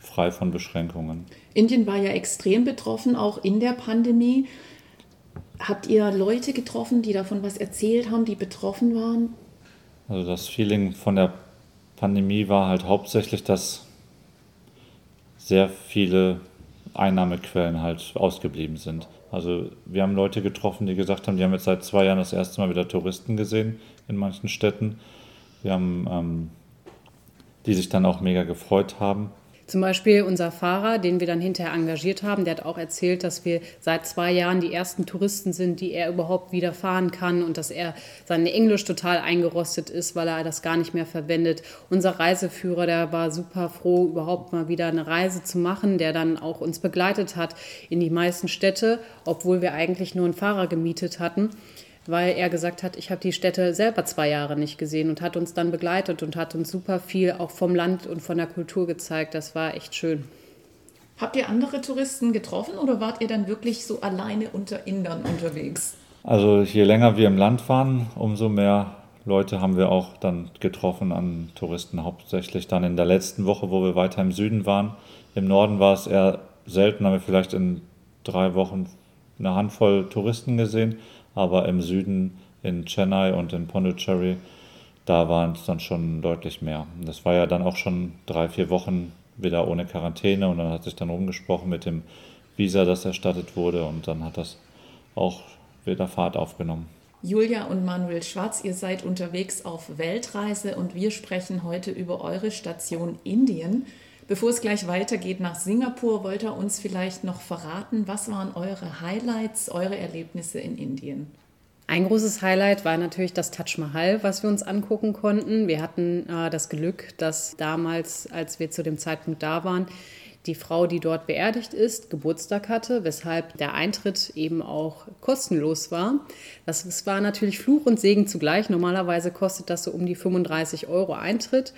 frei von Beschränkungen. Indien war ja extrem betroffen, auch in der Pandemie. Habt ihr Leute getroffen, die davon was erzählt haben, die betroffen waren? Also das Feeling von der Pandemie war halt hauptsächlich, dass sehr viele Einnahmequellen halt ausgeblieben sind. Also wir haben Leute getroffen, die gesagt haben, die haben jetzt seit zwei Jahren das erste Mal wieder Touristen gesehen in manchen Städten. Wir haben ähm, die sich dann auch mega gefreut haben. Zum Beispiel unser Fahrer, den wir dann hinterher engagiert haben, der hat auch erzählt, dass wir seit zwei Jahren die ersten Touristen sind, die er überhaupt wieder fahren kann und dass er sein Englisch total eingerostet ist, weil er das gar nicht mehr verwendet. Unser Reiseführer, der war super froh, überhaupt mal wieder eine Reise zu machen, der dann auch uns begleitet hat in die meisten Städte, obwohl wir eigentlich nur einen Fahrer gemietet hatten weil er gesagt hat, ich habe die Städte selber zwei Jahre nicht gesehen und hat uns dann begleitet und hat uns super viel auch vom Land und von der Kultur gezeigt. Das war echt schön. Habt ihr andere Touristen getroffen oder wart ihr dann wirklich so alleine unter Indern unterwegs? Also je länger wir im Land waren, umso mehr Leute haben wir auch dann getroffen an Touristen, hauptsächlich dann in der letzten Woche, wo wir weiter im Süden waren. Im Norden war es eher selten, haben wir vielleicht in drei Wochen eine Handvoll Touristen gesehen aber im Süden in Chennai und in Pondicherry, da waren es dann schon deutlich mehr. Das war ja dann auch schon drei, vier Wochen wieder ohne Quarantäne und dann hat sich dann rumgesprochen mit dem Visa, das erstattet wurde und dann hat das auch wieder Fahrt aufgenommen. Julia und Manuel Schwarz, ihr seid unterwegs auf Weltreise und wir sprechen heute über eure Station Indien. Bevor es gleich weitergeht nach Singapur, wollt ihr uns vielleicht noch verraten, was waren eure Highlights, eure Erlebnisse in Indien? Ein großes Highlight war natürlich das Taj Mahal, was wir uns angucken konnten. Wir hatten äh, das Glück, dass damals, als wir zu dem Zeitpunkt da waren, die Frau, die dort beerdigt ist, Geburtstag hatte, weshalb der Eintritt eben auch kostenlos war. Das, das war natürlich Fluch und Segen zugleich. Normalerweise kostet das so um die 35 Euro Eintritt.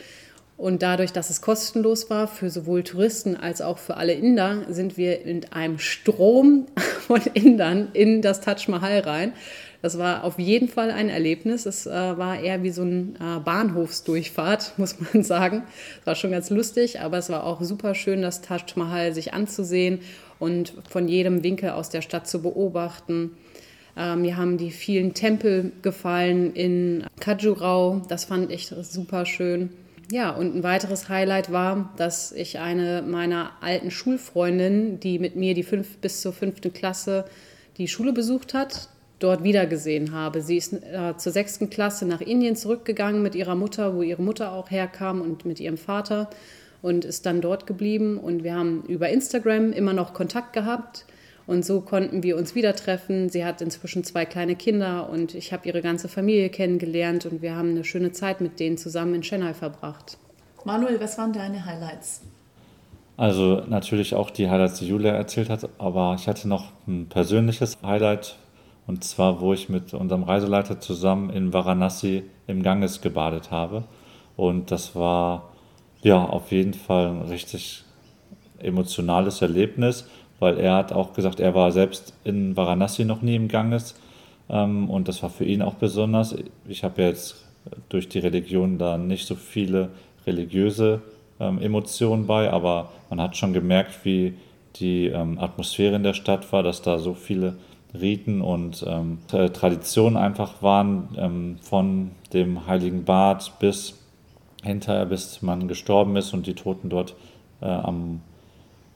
Und dadurch, dass es kostenlos war für sowohl Touristen als auch für alle Inder, sind wir in einem Strom [laughs] von Indern in das Taj Mahal rein. Das war auf jeden Fall ein Erlebnis. Es äh, war eher wie so ein äh, Bahnhofsdurchfahrt, [laughs] muss man sagen. Es war schon ganz lustig, aber es war auch super schön, das Taj Mahal sich anzusehen und von jedem Winkel aus der Stadt zu beobachten. Äh, mir haben die vielen Tempel gefallen in Khajurau. Das fand ich super schön. Ja, und ein weiteres Highlight war, dass ich eine meiner alten Schulfreundinnen, die mit mir die fünf, bis zur fünften Klasse die Schule besucht hat, dort wiedergesehen habe. Sie ist äh, zur sechsten Klasse nach Indien zurückgegangen mit ihrer Mutter, wo ihre Mutter auch herkam und mit ihrem Vater und ist dann dort geblieben. Und wir haben über Instagram immer noch Kontakt gehabt. Und so konnten wir uns wieder treffen. Sie hat inzwischen zwei kleine Kinder und ich habe ihre ganze Familie kennengelernt und wir haben eine schöne Zeit mit denen zusammen in Chennai verbracht. Manuel, was waren deine Highlights? Also natürlich auch die Highlights, die Julia erzählt hat, aber ich hatte noch ein persönliches Highlight und zwar, wo ich mit unserem Reiseleiter zusammen in Varanasi im Ganges gebadet habe. Und das war ja auf jeden Fall ein richtig emotionales Erlebnis weil er hat auch gesagt, er war selbst in Varanasi noch nie im Ganges ähm, und das war für ihn auch besonders. Ich habe jetzt durch die Religion da nicht so viele religiöse ähm, Emotionen bei, aber man hat schon gemerkt, wie die ähm, Atmosphäre in der Stadt war, dass da so viele Riten und ähm, Traditionen einfach waren, ähm, von dem Heiligen Bad bis hinterher, bis man gestorben ist und die Toten dort äh, am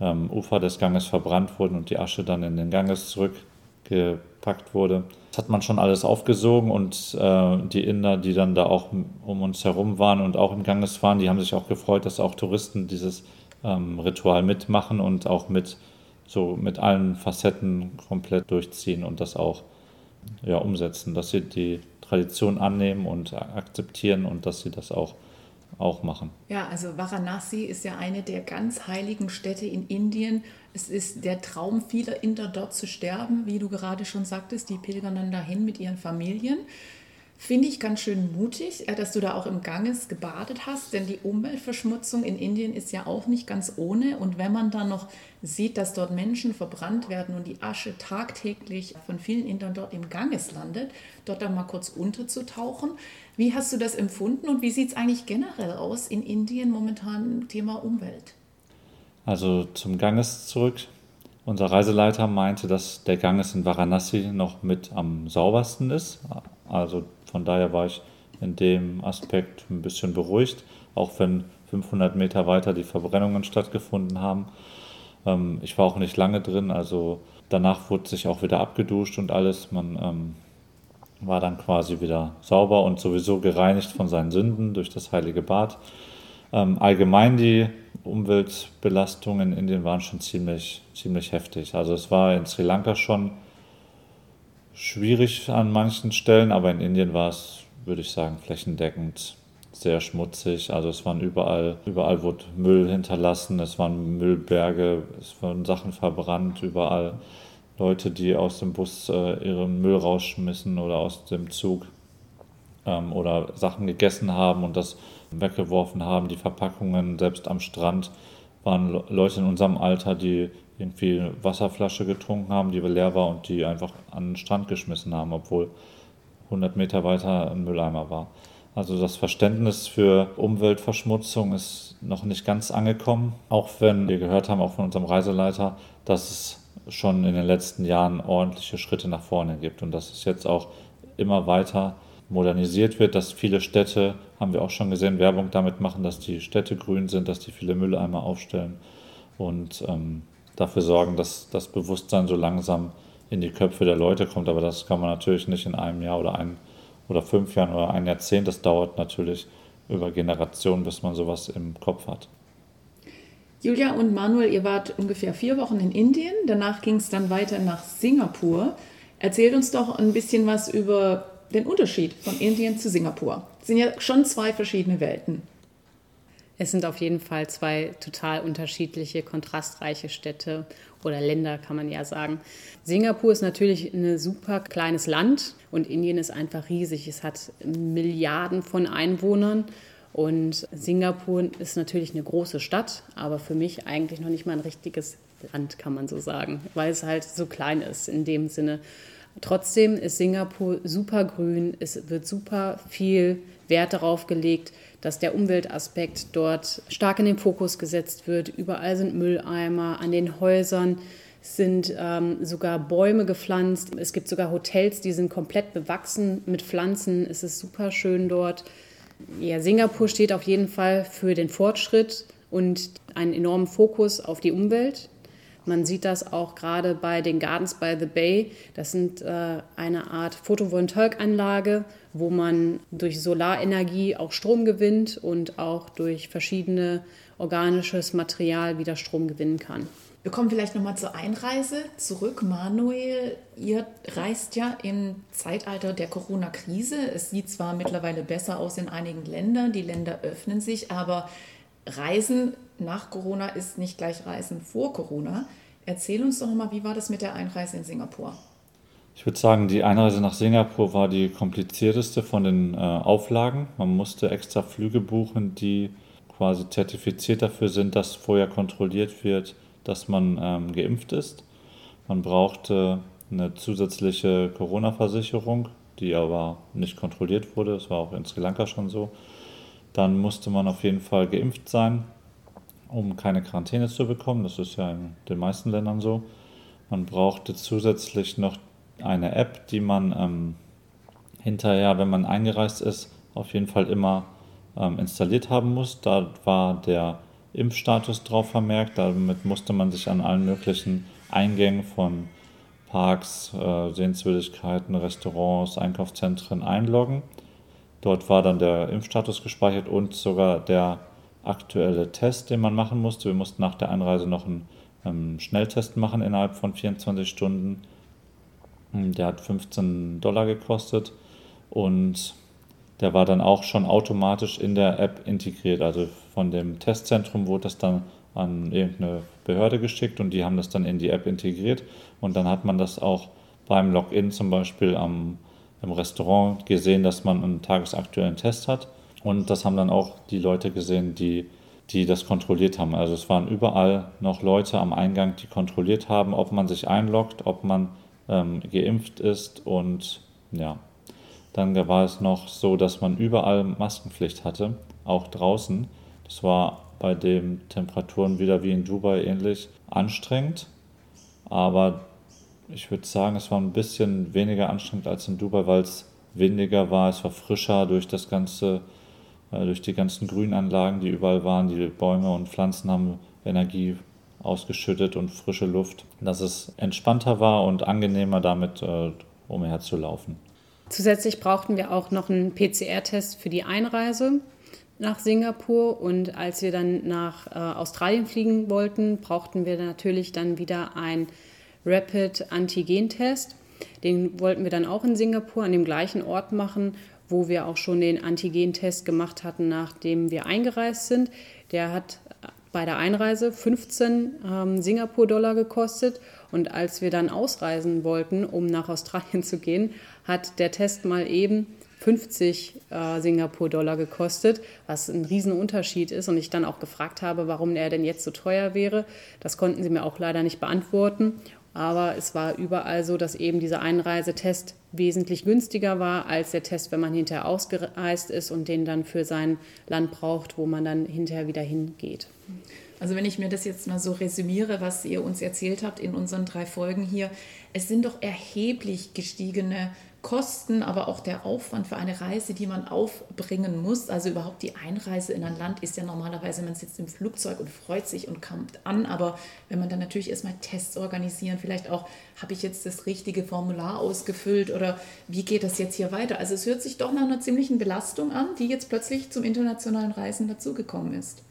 ähm, Ufer des Ganges verbrannt wurden und die Asche dann in den Ganges zurückgepackt wurde. Das hat man schon alles aufgesogen und äh, die Inder, die dann da auch um uns herum waren und auch im Ganges waren, die haben sich auch gefreut, dass auch Touristen dieses ähm, Ritual mitmachen und auch mit so mit allen Facetten komplett durchziehen und das auch ja, umsetzen, dass sie die Tradition annehmen und akzeptieren und dass sie das auch auch machen. Ja, also Varanasi ist ja eine der ganz heiligen Städte in Indien. Es ist der Traum vieler Inder, dort zu sterben, wie du gerade schon sagtest. Die pilgern dann dahin mit ihren Familien. Finde ich ganz schön mutig, äh, dass du da auch im Ganges gebadet hast, denn die Umweltverschmutzung in Indien ist ja auch nicht ganz ohne. Und wenn man dann noch sieht, dass dort Menschen verbrannt werden und die Asche tagtäglich von vielen Indern dort im Ganges landet, dort dann mal kurz unterzutauchen. Wie hast du das empfunden und wie sieht es eigentlich generell aus in Indien momentan Thema Umwelt? Also zum Ganges zurück. Unser Reiseleiter meinte, dass der Ganges in Varanasi noch mit am saubersten ist. Also von daher war ich in dem Aspekt ein bisschen beruhigt, auch wenn 500 Meter weiter die Verbrennungen stattgefunden haben. Ähm, ich war auch nicht lange drin, also danach wurde sich auch wieder abgeduscht und alles. Man ähm, war dann quasi wieder sauber und sowieso gereinigt von seinen Sünden durch das heilige Bad. Ähm, allgemein die Umweltbelastungen in Indien waren schon ziemlich, ziemlich heftig. Also es war in Sri Lanka schon schwierig an manchen Stellen, aber in Indien war es, würde ich sagen, flächendeckend sehr schmutzig. Also es waren überall, überall wurde Müll hinterlassen, es waren Müllberge, es wurden Sachen verbrannt, überall Leute, die aus dem Bus äh, ihren Müll rausschmissen oder aus dem Zug ähm, oder Sachen gegessen haben und das weggeworfen haben, die Verpackungen, selbst am Strand waren Leute in unserem Alter, die irgendwie eine Wasserflasche getrunken haben, die leer war und die einfach an den Strand geschmissen haben, obwohl 100 Meter weiter ein Mülleimer war. Also das Verständnis für Umweltverschmutzung ist noch nicht ganz angekommen, auch wenn wir gehört haben, auch von unserem Reiseleiter, dass es schon in den letzten Jahren ordentliche Schritte nach vorne gibt und dass es jetzt auch immer weiter modernisiert wird, dass viele Städte, haben wir auch schon gesehen, Werbung damit machen, dass die Städte grün sind, dass die viele Mülleimer aufstellen und ähm, dafür sorgen, dass das Bewusstsein so langsam in die Köpfe der Leute kommt. Aber das kann man natürlich nicht in einem Jahr oder ein oder fünf Jahren oder ein Jahrzehnt. Das dauert natürlich über Generationen, bis man sowas im Kopf hat. Julia und Manuel, ihr wart ungefähr vier Wochen in Indien. Danach ging es dann weiter nach Singapur. Erzählt uns doch ein bisschen was über den Unterschied von Indien zu Singapur. Es sind ja schon zwei verschiedene Welten. Es sind auf jeden Fall zwei total unterschiedliche, kontrastreiche Städte oder Länder, kann man ja sagen. Singapur ist natürlich ein super kleines Land und Indien ist einfach riesig. Es hat Milliarden von Einwohnern. Und Singapur ist natürlich eine große Stadt, aber für mich eigentlich noch nicht mal ein richtiges Land, kann man so sagen, weil es halt so klein ist in dem Sinne. Trotzdem ist Singapur super grün, es wird super viel Wert darauf gelegt, dass der Umweltaspekt dort stark in den Fokus gesetzt wird. Überall sind Mülleimer, an den Häusern sind ähm, sogar Bäume gepflanzt. Es gibt sogar Hotels, die sind komplett bewachsen mit Pflanzen. Es ist super schön dort. Ja, Singapur steht auf jeden Fall für den Fortschritt und einen enormen Fokus auf die Umwelt. Man sieht das auch gerade bei den Gardens by the Bay. Das sind äh, eine Art Photovoltaikanlage, wo man durch Solarenergie auch Strom gewinnt und auch durch verschiedene organisches Material wieder Strom gewinnen kann. Wir kommen vielleicht nochmal zur Einreise zurück. Manuel, ihr reist ja im Zeitalter der Corona-Krise. Es sieht zwar mittlerweile besser aus in einigen Ländern, die Länder öffnen sich, aber Reisen nach Corona ist nicht gleich Reisen vor Corona. Erzähl uns doch mal, wie war das mit der Einreise in Singapur? Ich würde sagen, die Einreise nach Singapur war die komplizierteste von den äh, Auflagen. Man musste extra Flüge buchen, die quasi zertifiziert dafür sind, dass vorher kontrolliert wird, dass man ähm, geimpft ist. Man brauchte eine zusätzliche Corona-Versicherung, die aber nicht kontrolliert wurde. Das war auch in Sri Lanka schon so. Dann musste man auf jeden Fall geimpft sein um keine Quarantäne zu bekommen. Das ist ja in den meisten Ländern so. Man brauchte zusätzlich noch eine App, die man ähm, hinterher, wenn man eingereist ist, auf jeden Fall immer ähm, installiert haben muss. Da war der Impfstatus drauf vermerkt. Damit musste man sich an allen möglichen Eingängen von Parks, äh, Sehenswürdigkeiten, Restaurants, Einkaufszentren einloggen. Dort war dann der Impfstatus gespeichert und sogar der aktuelle Test, den man machen musste. Wir mussten nach der Einreise noch einen ähm, Schnelltest machen innerhalb von 24 Stunden. Hm, der hat 15 Dollar gekostet und der war dann auch schon automatisch in der App integriert. Also von dem Testzentrum wurde das dann an irgendeine Behörde geschickt und die haben das dann in die App integriert und dann hat man das auch beim Login zum Beispiel am, im Restaurant gesehen, dass man einen tagesaktuellen Test hat und das haben dann auch die Leute gesehen, die, die das kontrolliert haben. Also es waren überall noch Leute am Eingang, die kontrolliert haben, ob man sich einloggt, ob man ähm, geimpft ist. Und ja, dann war es noch so, dass man überall Maskenpflicht hatte, auch draußen. Das war bei den Temperaturen wieder wie in Dubai ähnlich anstrengend. Aber ich würde sagen, es war ein bisschen weniger anstrengend als in Dubai, weil es windiger war, es war frischer durch das ganze durch die ganzen Grünanlagen, die überall waren. Die Bäume und Pflanzen haben Energie ausgeschüttet und frische Luft, dass es entspannter war und angenehmer damit äh, umherzulaufen. Zusätzlich brauchten wir auch noch einen PCR-Test für die Einreise nach Singapur und als wir dann nach äh, Australien fliegen wollten, brauchten wir natürlich dann wieder einen Rapid Antigen-Test. Den wollten wir dann auch in Singapur an dem gleichen Ort machen wo wir auch schon den Antigen-Test gemacht hatten, nachdem wir eingereist sind. Der hat bei der Einreise 15 ähm, Singapur-Dollar gekostet und als wir dann ausreisen wollten, um nach Australien [laughs] zu gehen, hat der Test mal eben 50 äh, Singapur-Dollar gekostet, was ein Riesenunterschied ist. Und ich dann auch gefragt habe, warum er denn jetzt so teuer wäre. Das konnten sie mir auch leider nicht beantworten. Aber es war überall so, dass eben dieser Einreisetest wesentlich günstiger war als der Test, wenn man hinterher ausgereist ist und den dann für sein Land braucht, wo man dann hinterher wieder hingeht. Also wenn ich mir das jetzt mal so resümiere, was ihr uns erzählt habt in unseren drei Folgen hier, es sind doch erheblich gestiegene Kosten, aber auch der Aufwand für eine Reise, die man aufbringen muss. Also überhaupt die Einreise in ein Land ist ja normalerweise, man sitzt im Flugzeug und freut sich und kommt an. Aber wenn man dann natürlich erstmal Tests organisieren, vielleicht auch, habe ich jetzt das richtige Formular ausgefüllt oder wie geht das jetzt hier weiter? Also es hört sich doch nach einer ziemlichen Belastung an, die jetzt plötzlich zum internationalen Reisen dazugekommen ist.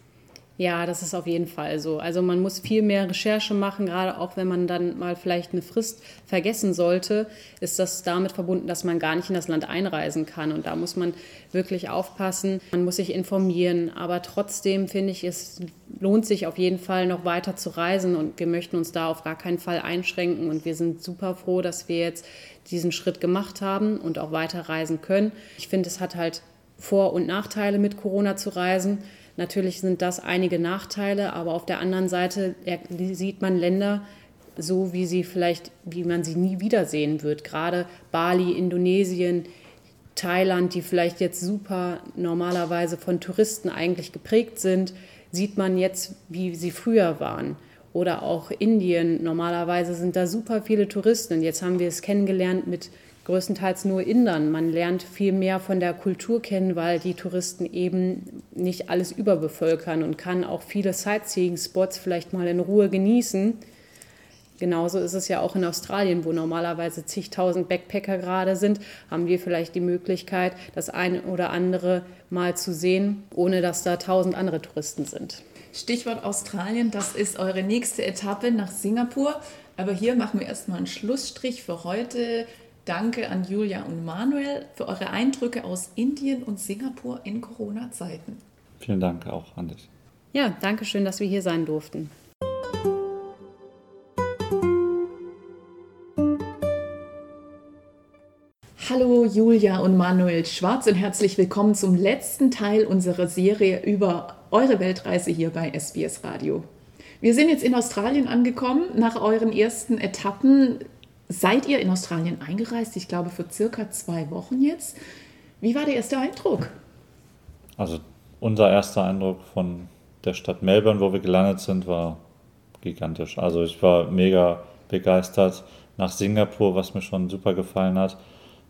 Ja, das ist auf jeden Fall so. Also man muss viel mehr Recherche machen, gerade auch wenn man dann mal vielleicht eine Frist vergessen sollte, ist das damit verbunden, dass man gar nicht in das Land einreisen kann. Und da muss man wirklich aufpassen. Man muss sich informieren. Aber trotzdem finde ich, es lohnt sich auf jeden Fall noch weiter zu reisen und wir möchten uns da auf gar keinen Fall einschränken. Und wir sind super froh, dass wir jetzt diesen Schritt gemacht haben und auch weiter reisen können. Ich finde, es hat halt vor- und Nachteile mit Corona zu reisen. Natürlich sind das einige Nachteile, aber auf der anderen Seite sieht man Länder so, wie sie vielleicht, wie man sie nie wiedersehen wird. Gerade Bali, Indonesien, Thailand, die vielleicht jetzt super normalerweise von Touristen eigentlich geprägt sind, sieht man jetzt, wie sie früher waren. Oder auch Indien, normalerweise sind da super viele Touristen. Und jetzt haben wir es kennengelernt mit größtenteils nur Indern. Man lernt viel mehr von der Kultur kennen, weil die Touristen eben nicht alles überbevölkern und kann auch viele Sightseeing-Spots vielleicht mal in Ruhe genießen. Genauso ist es ja auch in Australien, wo normalerweise zigtausend Backpacker gerade sind, haben wir vielleicht die Möglichkeit, das eine oder andere mal zu sehen, ohne dass da tausend andere Touristen sind. Stichwort Australien, das ist eure nächste Etappe nach Singapur. Aber hier machen wir erstmal einen Schlussstrich für heute. Danke an Julia und Manuel für eure Eindrücke aus Indien und Singapur in Corona-Zeiten. Vielen Dank auch an dich. Ja, danke schön, dass wir hier sein durften. Hallo Julia und Manuel Schwarz und herzlich willkommen zum letzten Teil unserer Serie über eure Weltreise hier bei SBS Radio. Wir sind jetzt in Australien angekommen. Nach euren ersten Etappen seid ihr in Australien eingereist, ich glaube für circa zwei Wochen jetzt. Wie war der erste Eindruck? Also unser erster Eindruck von der Stadt Melbourne, wo wir gelandet sind, war gigantisch. Also ich war mega begeistert. Nach Singapur, was mir schon super gefallen hat,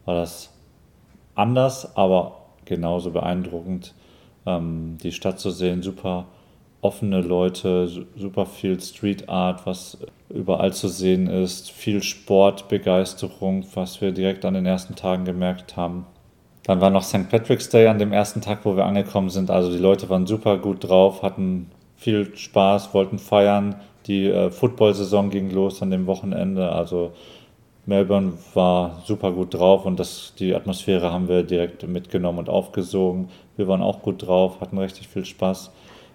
war das anders, aber genauso beeindruckend, ähm, die Stadt zu sehen. Super offene Leute, super viel Street Art, was überall zu sehen ist, viel Sportbegeisterung, was wir direkt an den ersten Tagen gemerkt haben. Dann war noch St. Patrick's Day an dem ersten Tag, wo wir angekommen sind. Also die Leute waren super gut drauf, hatten viel Spaß, wollten feiern. Die äh, Football-Saison ging los an dem Wochenende. Also Melbourne war super gut drauf und das, die Atmosphäre haben wir direkt mitgenommen und aufgesogen. Wir waren auch gut drauf, hatten richtig viel Spaß.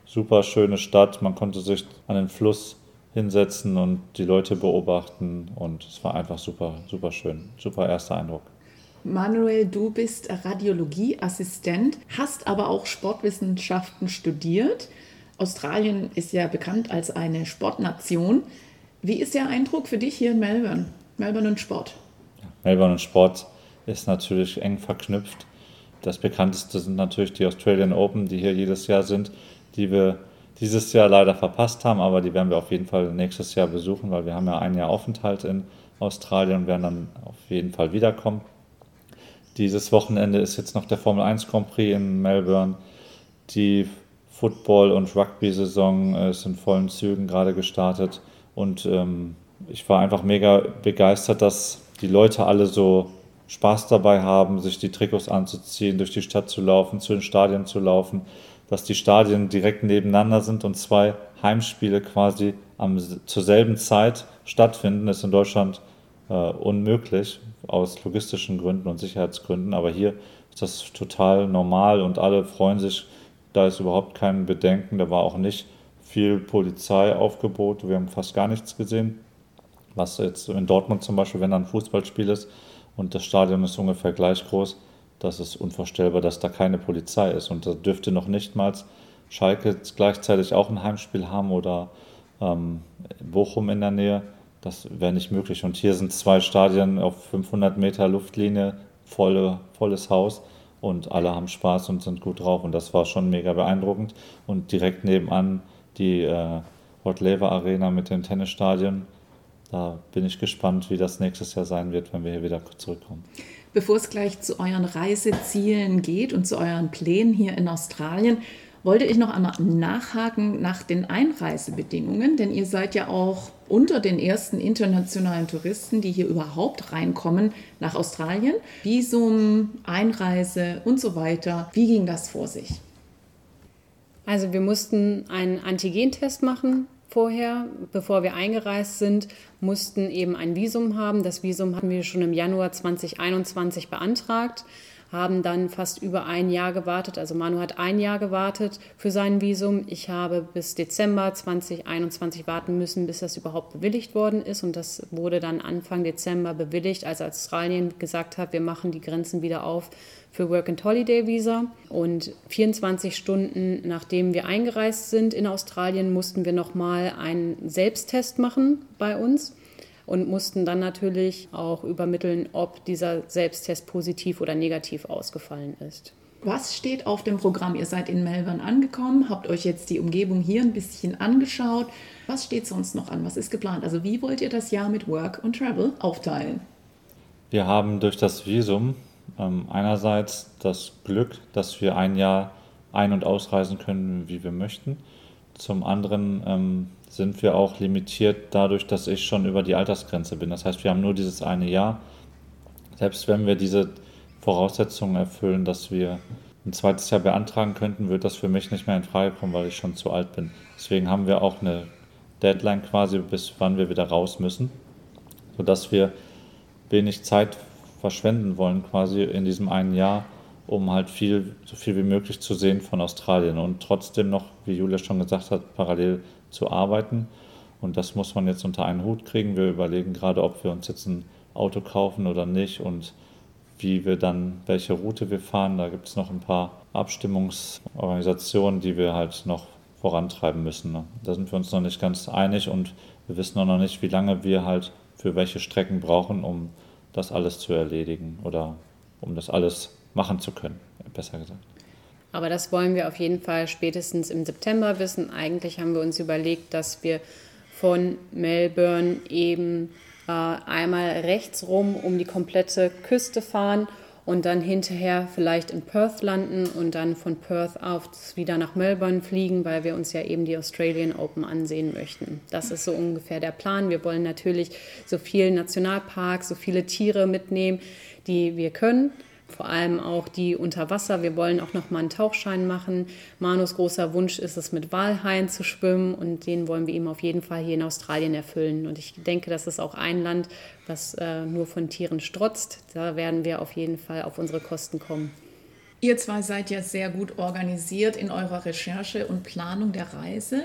Super schöne Stadt, man konnte sich an den Fluss hinsetzen und die Leute beobachten und es war einfach super, super schön. Super erster Eindruck. Manuel, du bist Radiologieassistent, hast aber auch Sportwissenschaften studiert. Australien ist ja bekannt als eine Sportnation. Wie ist der Eindruck für dich hier in Melbourne? Melbourne und Sport. Melbourne und Sport ist natürlich eng verknüpft. Das bekannteste sind natürlich die Australian Open, die hier jedes Jahr sind, die wir dieses Jahr leider verpasst haben, aber die werden wir auf jeden Fall nächstes Jahr besuchen, weil wir haben ja ein Jahr Aufenthalt in Australien und werden dann auf jeden Fall wiederkommen. Dieses Wochenende ist jetzt noch der Formel 1 Grand Prix in Melbourne. Die Football- und Rugby-Saison ist in vollen Zügen gerade gestartet und ähm, ich war einfach mega begeistert, dass die Leute alle so Spaß dabei haben, sich die Trikots anzuziehen, durch die Stadt zu laufen, zu den Stadien zu laufen, dass die Stadien direkt nebeneinander sind und zwei Heimspiele quasi am, zur selben Zeit stattfinden, ist in Deutschland äh, unmöglich aus logistischen Gründen und Sicherheitsgründen, aber hier ist das total normal und alle freuen sich, da ist überhaupt kein Bedenken, da war auch nicht viel Polizeiaufgebot, wir haben fast gar nichts gesehen. Was jetzt in Dortmund zum Beispiel, wenn da ein Fußballspiel ist und das Stadion ist ungefähr gleich groß, das ist unvorstellbar, dass da keine Polizei ist. Und da dürfte noch nicht mal Schalke gleichzeitig auch ein Heimspiel haben oder ähm, Bochum in der Nähe. Das wäre nicht möglich. Und hier sind zwei Stadien auf 500 Meter Luftlinie, volle, volles Haus und alle haben Spaß und sind gut drauf. Und das war schon mega beeindruckend. Und direkt nebenan die äh, Rod Laver Arena mit dem Tennisstadion da bin ich gespannt, wie das nächstes Jahr sein wird, wenn wir hier wieder zurückkommen. Bevor es gleich zu euren Reisezielen geht und zu euren Plänen hier in Australien, wollte ich noch einmal nachhaken nach den Einreisebedingungen, denn ihr seid ja auch unter den ersten internationalen Touristen, die hier überhaupt reinkommen nach Australien. Visum, Einreise und so weiter. Wie ging das vor sich? Also wir mussten einen Antigentest machen vorher, bevor wir eingereist sind, mussten eben ein Visum haben. Das Visum hatten wir schon im Januar 2021 beantragt, haben dann fast über ein Jahr gewartet. Also Manu hat ein Jahr gewartet für sein Visum. Ich habe bis Dezember 2021 warten müssen, bis das überhaupt bewilligt worden ist. Und das wurde dann Anfang Dezember bewilligt, als Australien gesagt hat, wir machen die Grenzen wieder auf für Work and Holiday Visa. Und 24 Stunden nachdem wir eingereist sind in Australien, mussten wir nochmal einen Selbsttest machen bei uns und mussten dann natürlich auch übermitteln, ob dieser Selbsttest positiv oder negativ ausgefallen ist. Was steht auf dem Programm? Ihr seid in Melbourne angekommen, habt euch jetzt die Umgebung hier ein bisschen angeschaut. Was steht sonst noch an? Was ist geplant? Also wie wollt ihr das Jahr mit Work und Travel aufteilen? Wir haben durch das Visum ähm, einerseits das Glück, dass wir ein Jahr ein- und ausreisen können, wie wir möchten. Zum anderen ähm, sind wir auch limitiert dadurch, dass ich schon über die Altersgrenze bin. Das heißt, wir haben nur dieses eine Jahr. Selbst wenn wir diese Voraussetzungen erfüllen, dass wir ein zweites Jahr beantragen könnten, wird das für mich nicht mehr in Frage kommen, weil ich schon zu alt bin. Deswegen haben wir auch eine Deadline quasi, bis wann wir wieder raus müssen, sodass wir wenig Zeit verschwenden wollen quasi in diesem einen Jahr, um halt viel, so viel wie möglich zu sehen von Australien und trotzdem noch, wie Julia schon gesagt hat, parallel zu arbeiten. Und das muss man jetzt unter einen Hut kriegen. Wir überlegen gerade, ob wir uns jetzt ein Auto kaufen oder nicht und wie wir dann, welche Route wir fahren. Da gibt es noch ein paar Abstimmungsorganisationen, die wir halt noch vorantreiben müssen. Ne? Da sind wir uns noch nicht ganz einig und wir wissen auch noch nicht, wie lange wir halt für welche Strecken brauchen, um das alles zu erledigen oder um das alles machen zu können, besser gesagt. Aber das wollen wir auf jeden Fall spätestens im September wissen. Eigentlich haben wir uns überlegt, dass wir von Melbourne eben äh, einmal rechts rum um die komplette Küste fahren und dann hinterher vielleicht in Perth landen und dann von Perth aus wieder nach Melbourne fliegen, weil wir uns ja eben die Australian Open ansehen möchten. Das ist so ungefähr der Plan. Wir wollen natürlich so viele Nationalparks, so viele Tiere mitnehmen, die wir können vor allem auch die unter Wasser. Wir wollen auch noch mal einen Tauchschein machen. Manus großer Wunsch ist es, mit Walhaien zu schwimmen und den wollen wir ihm auf jeden Fall hier in Australien erfüllen. Und ich denke, das ist auch ein Land, was äh, nur von Tieren strotzt. Da werden wir auf jeden Fall auf unsere Kosten kommen. Ihr zwei seid ja sehr gut organisiert in eurer Recherche und Planung der Reise.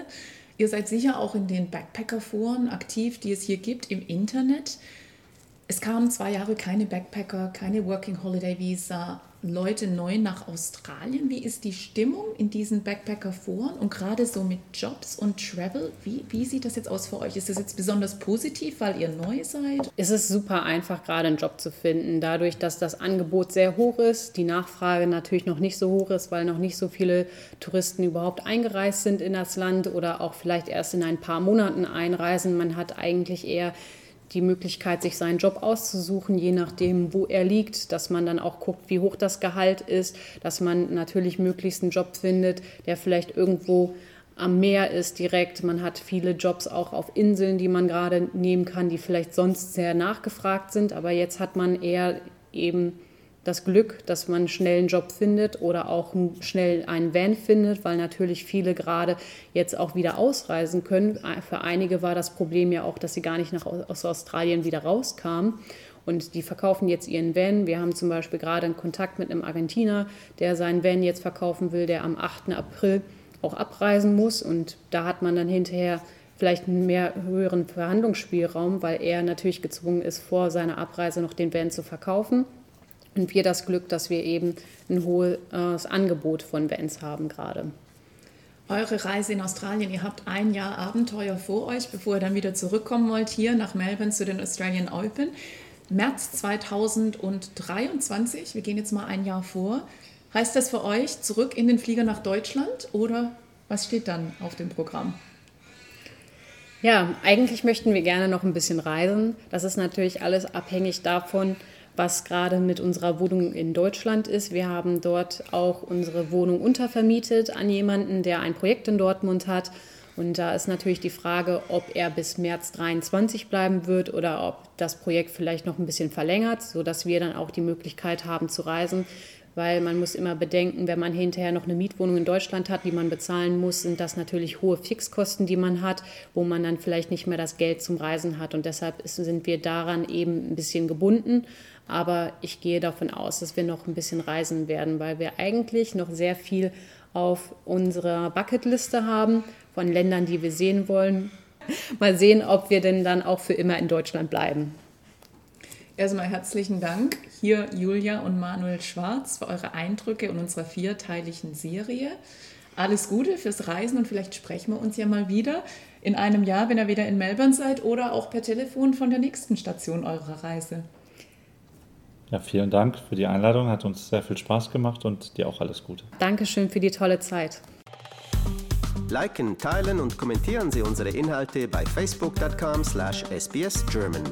Ihr seid sicher auch in den Backpacker-Foren aktiv, die es hier gibt im Internet. Es kamen zwei Jahre keine Backpacker, keine Working Holiday Visa, Leute neu nach Australien. Wie ist die Stimmung in diesen Backpacker-Foren und gerade so mit Jobs und Travel? Wie, wie sieht das jetzt aus für euch? Ist das jetzt besonders positiv, weil ihr neu seid? Es ist super einfach, gerade einen Job zu finden, dadurch, dass das Angebot sehr hoch ist, die Nachfrage natürlich noch nicht so hoch ist, weil noch nicht so viele Touristen überhaupt eingereist sind in das Land oder auch vielleicht erst in ein paar Monaten einreisen. Man hat eigentlich eher die Möglichkeit, sich seinen Job auszusuchen, je nachdem, wo er liegt, dass man dann auch guckt, wie hoch das Gehalt ist, dass man natürlich möglichst einen Job findet, der vielleicht irgendwo am Meer ist direkt. Man hat viele Jobs auch auf Inseln, die man gerade nehmen kann, die vielleicht sonst sehr nachgefragt sind, aber jetzt hat man eher eben das Glück, dass man schnell einen Job findet oder auch schnell einen Van findet, weil natürlich viele gerade jetzt auch wieder ausreisen können. Für einige war das Problem ja auch, dass sie gar nicht nach, aus Australien wieder rauskamen. Und die verkaufen jetzt ihren Van. Wir haben zum Beispiel gerade einen Kontakt mit einem Argentiner, der seinen Van jetzt verkaufen will, der am 8. April auch abreisen muss. Und da hat man dann hinterher vielleicht einen mehr höheren Verhandlungsspielraum, weil er natürlich gezwungen ist, vor seiner Abreise noch den Van zu verkaufen. Und wir das Glück, dass wir eben ein hohes Angebot von Vans haben gerade. Eure Reise in Australien, ihr habt ein Jahr Abenteuer vor euch, bevor ihr dann wieder zurückkommen wollt hier nach Melbourne zu den Australian Open. März 2023, wir gehen jetzt mal ein Jahr vor. Heißt das für euch zurück in den Flieger nach Deutschland oder was steht dann auf dem Programm? Ja, eigentlich möchten wir gerne noch ein bisschen reisen. Das ist natürlich alles abhängig davon, was gerade mit unserer Wohnung in Deutschland ist. Wir haben dort auch unsere Wohnung untervermietet an jemanden, der ein Projekt in Dortmund hat. Und da ist natürlich die Frage, ob er bis März 23 bleiben wird oder ob das Projekt vielleicht noch ein bisschen verlängert, sodass wir dann auch die Möglichkeit haben zu reisen. Weil man muss immer bedenken, wenn man hinterher noch eine Mietwohnung in Deutschland hat, die man bezahlen muss, sind das natürlich hohe Fixkosten, die man hat, wo man dann vielleicht nicht mehr das Geld zum Reisen hat. Und deshalb sind wir daran eben ein bisschen gebunden. Aber ich gehe davon aus, dass wir noch ein bisschen reisen werden, weil wir eigentlich noch sehr viel auf unserer Bucketliste haben von Ländern, die wir sehen wollen. [laughs] Mal sehen, ob wir denn dann auch für immer in Deutschland bleiben. Erstmal herzlichen Dank hier Julia und Manuel Schwarz für eure Eindrücke in unserer vierteiligen Serie. Alles Gute fürs Reisen und vielleicht sprechen wir uns ja mal wieder in einem Jahr, wenn ihr wieder in Melbourne seid oder auch per Telefon von der nächsten Station eurer Reise. Ja, vielen Dank für die Einladung. Hat uns sehr viel Spaß gemacht und dir auch alles Gute. Dankeschön für die tolle Zeit. Liken, teilen und kommentieren Sie unsere Inhalte bei facebook.com/sbsgerman.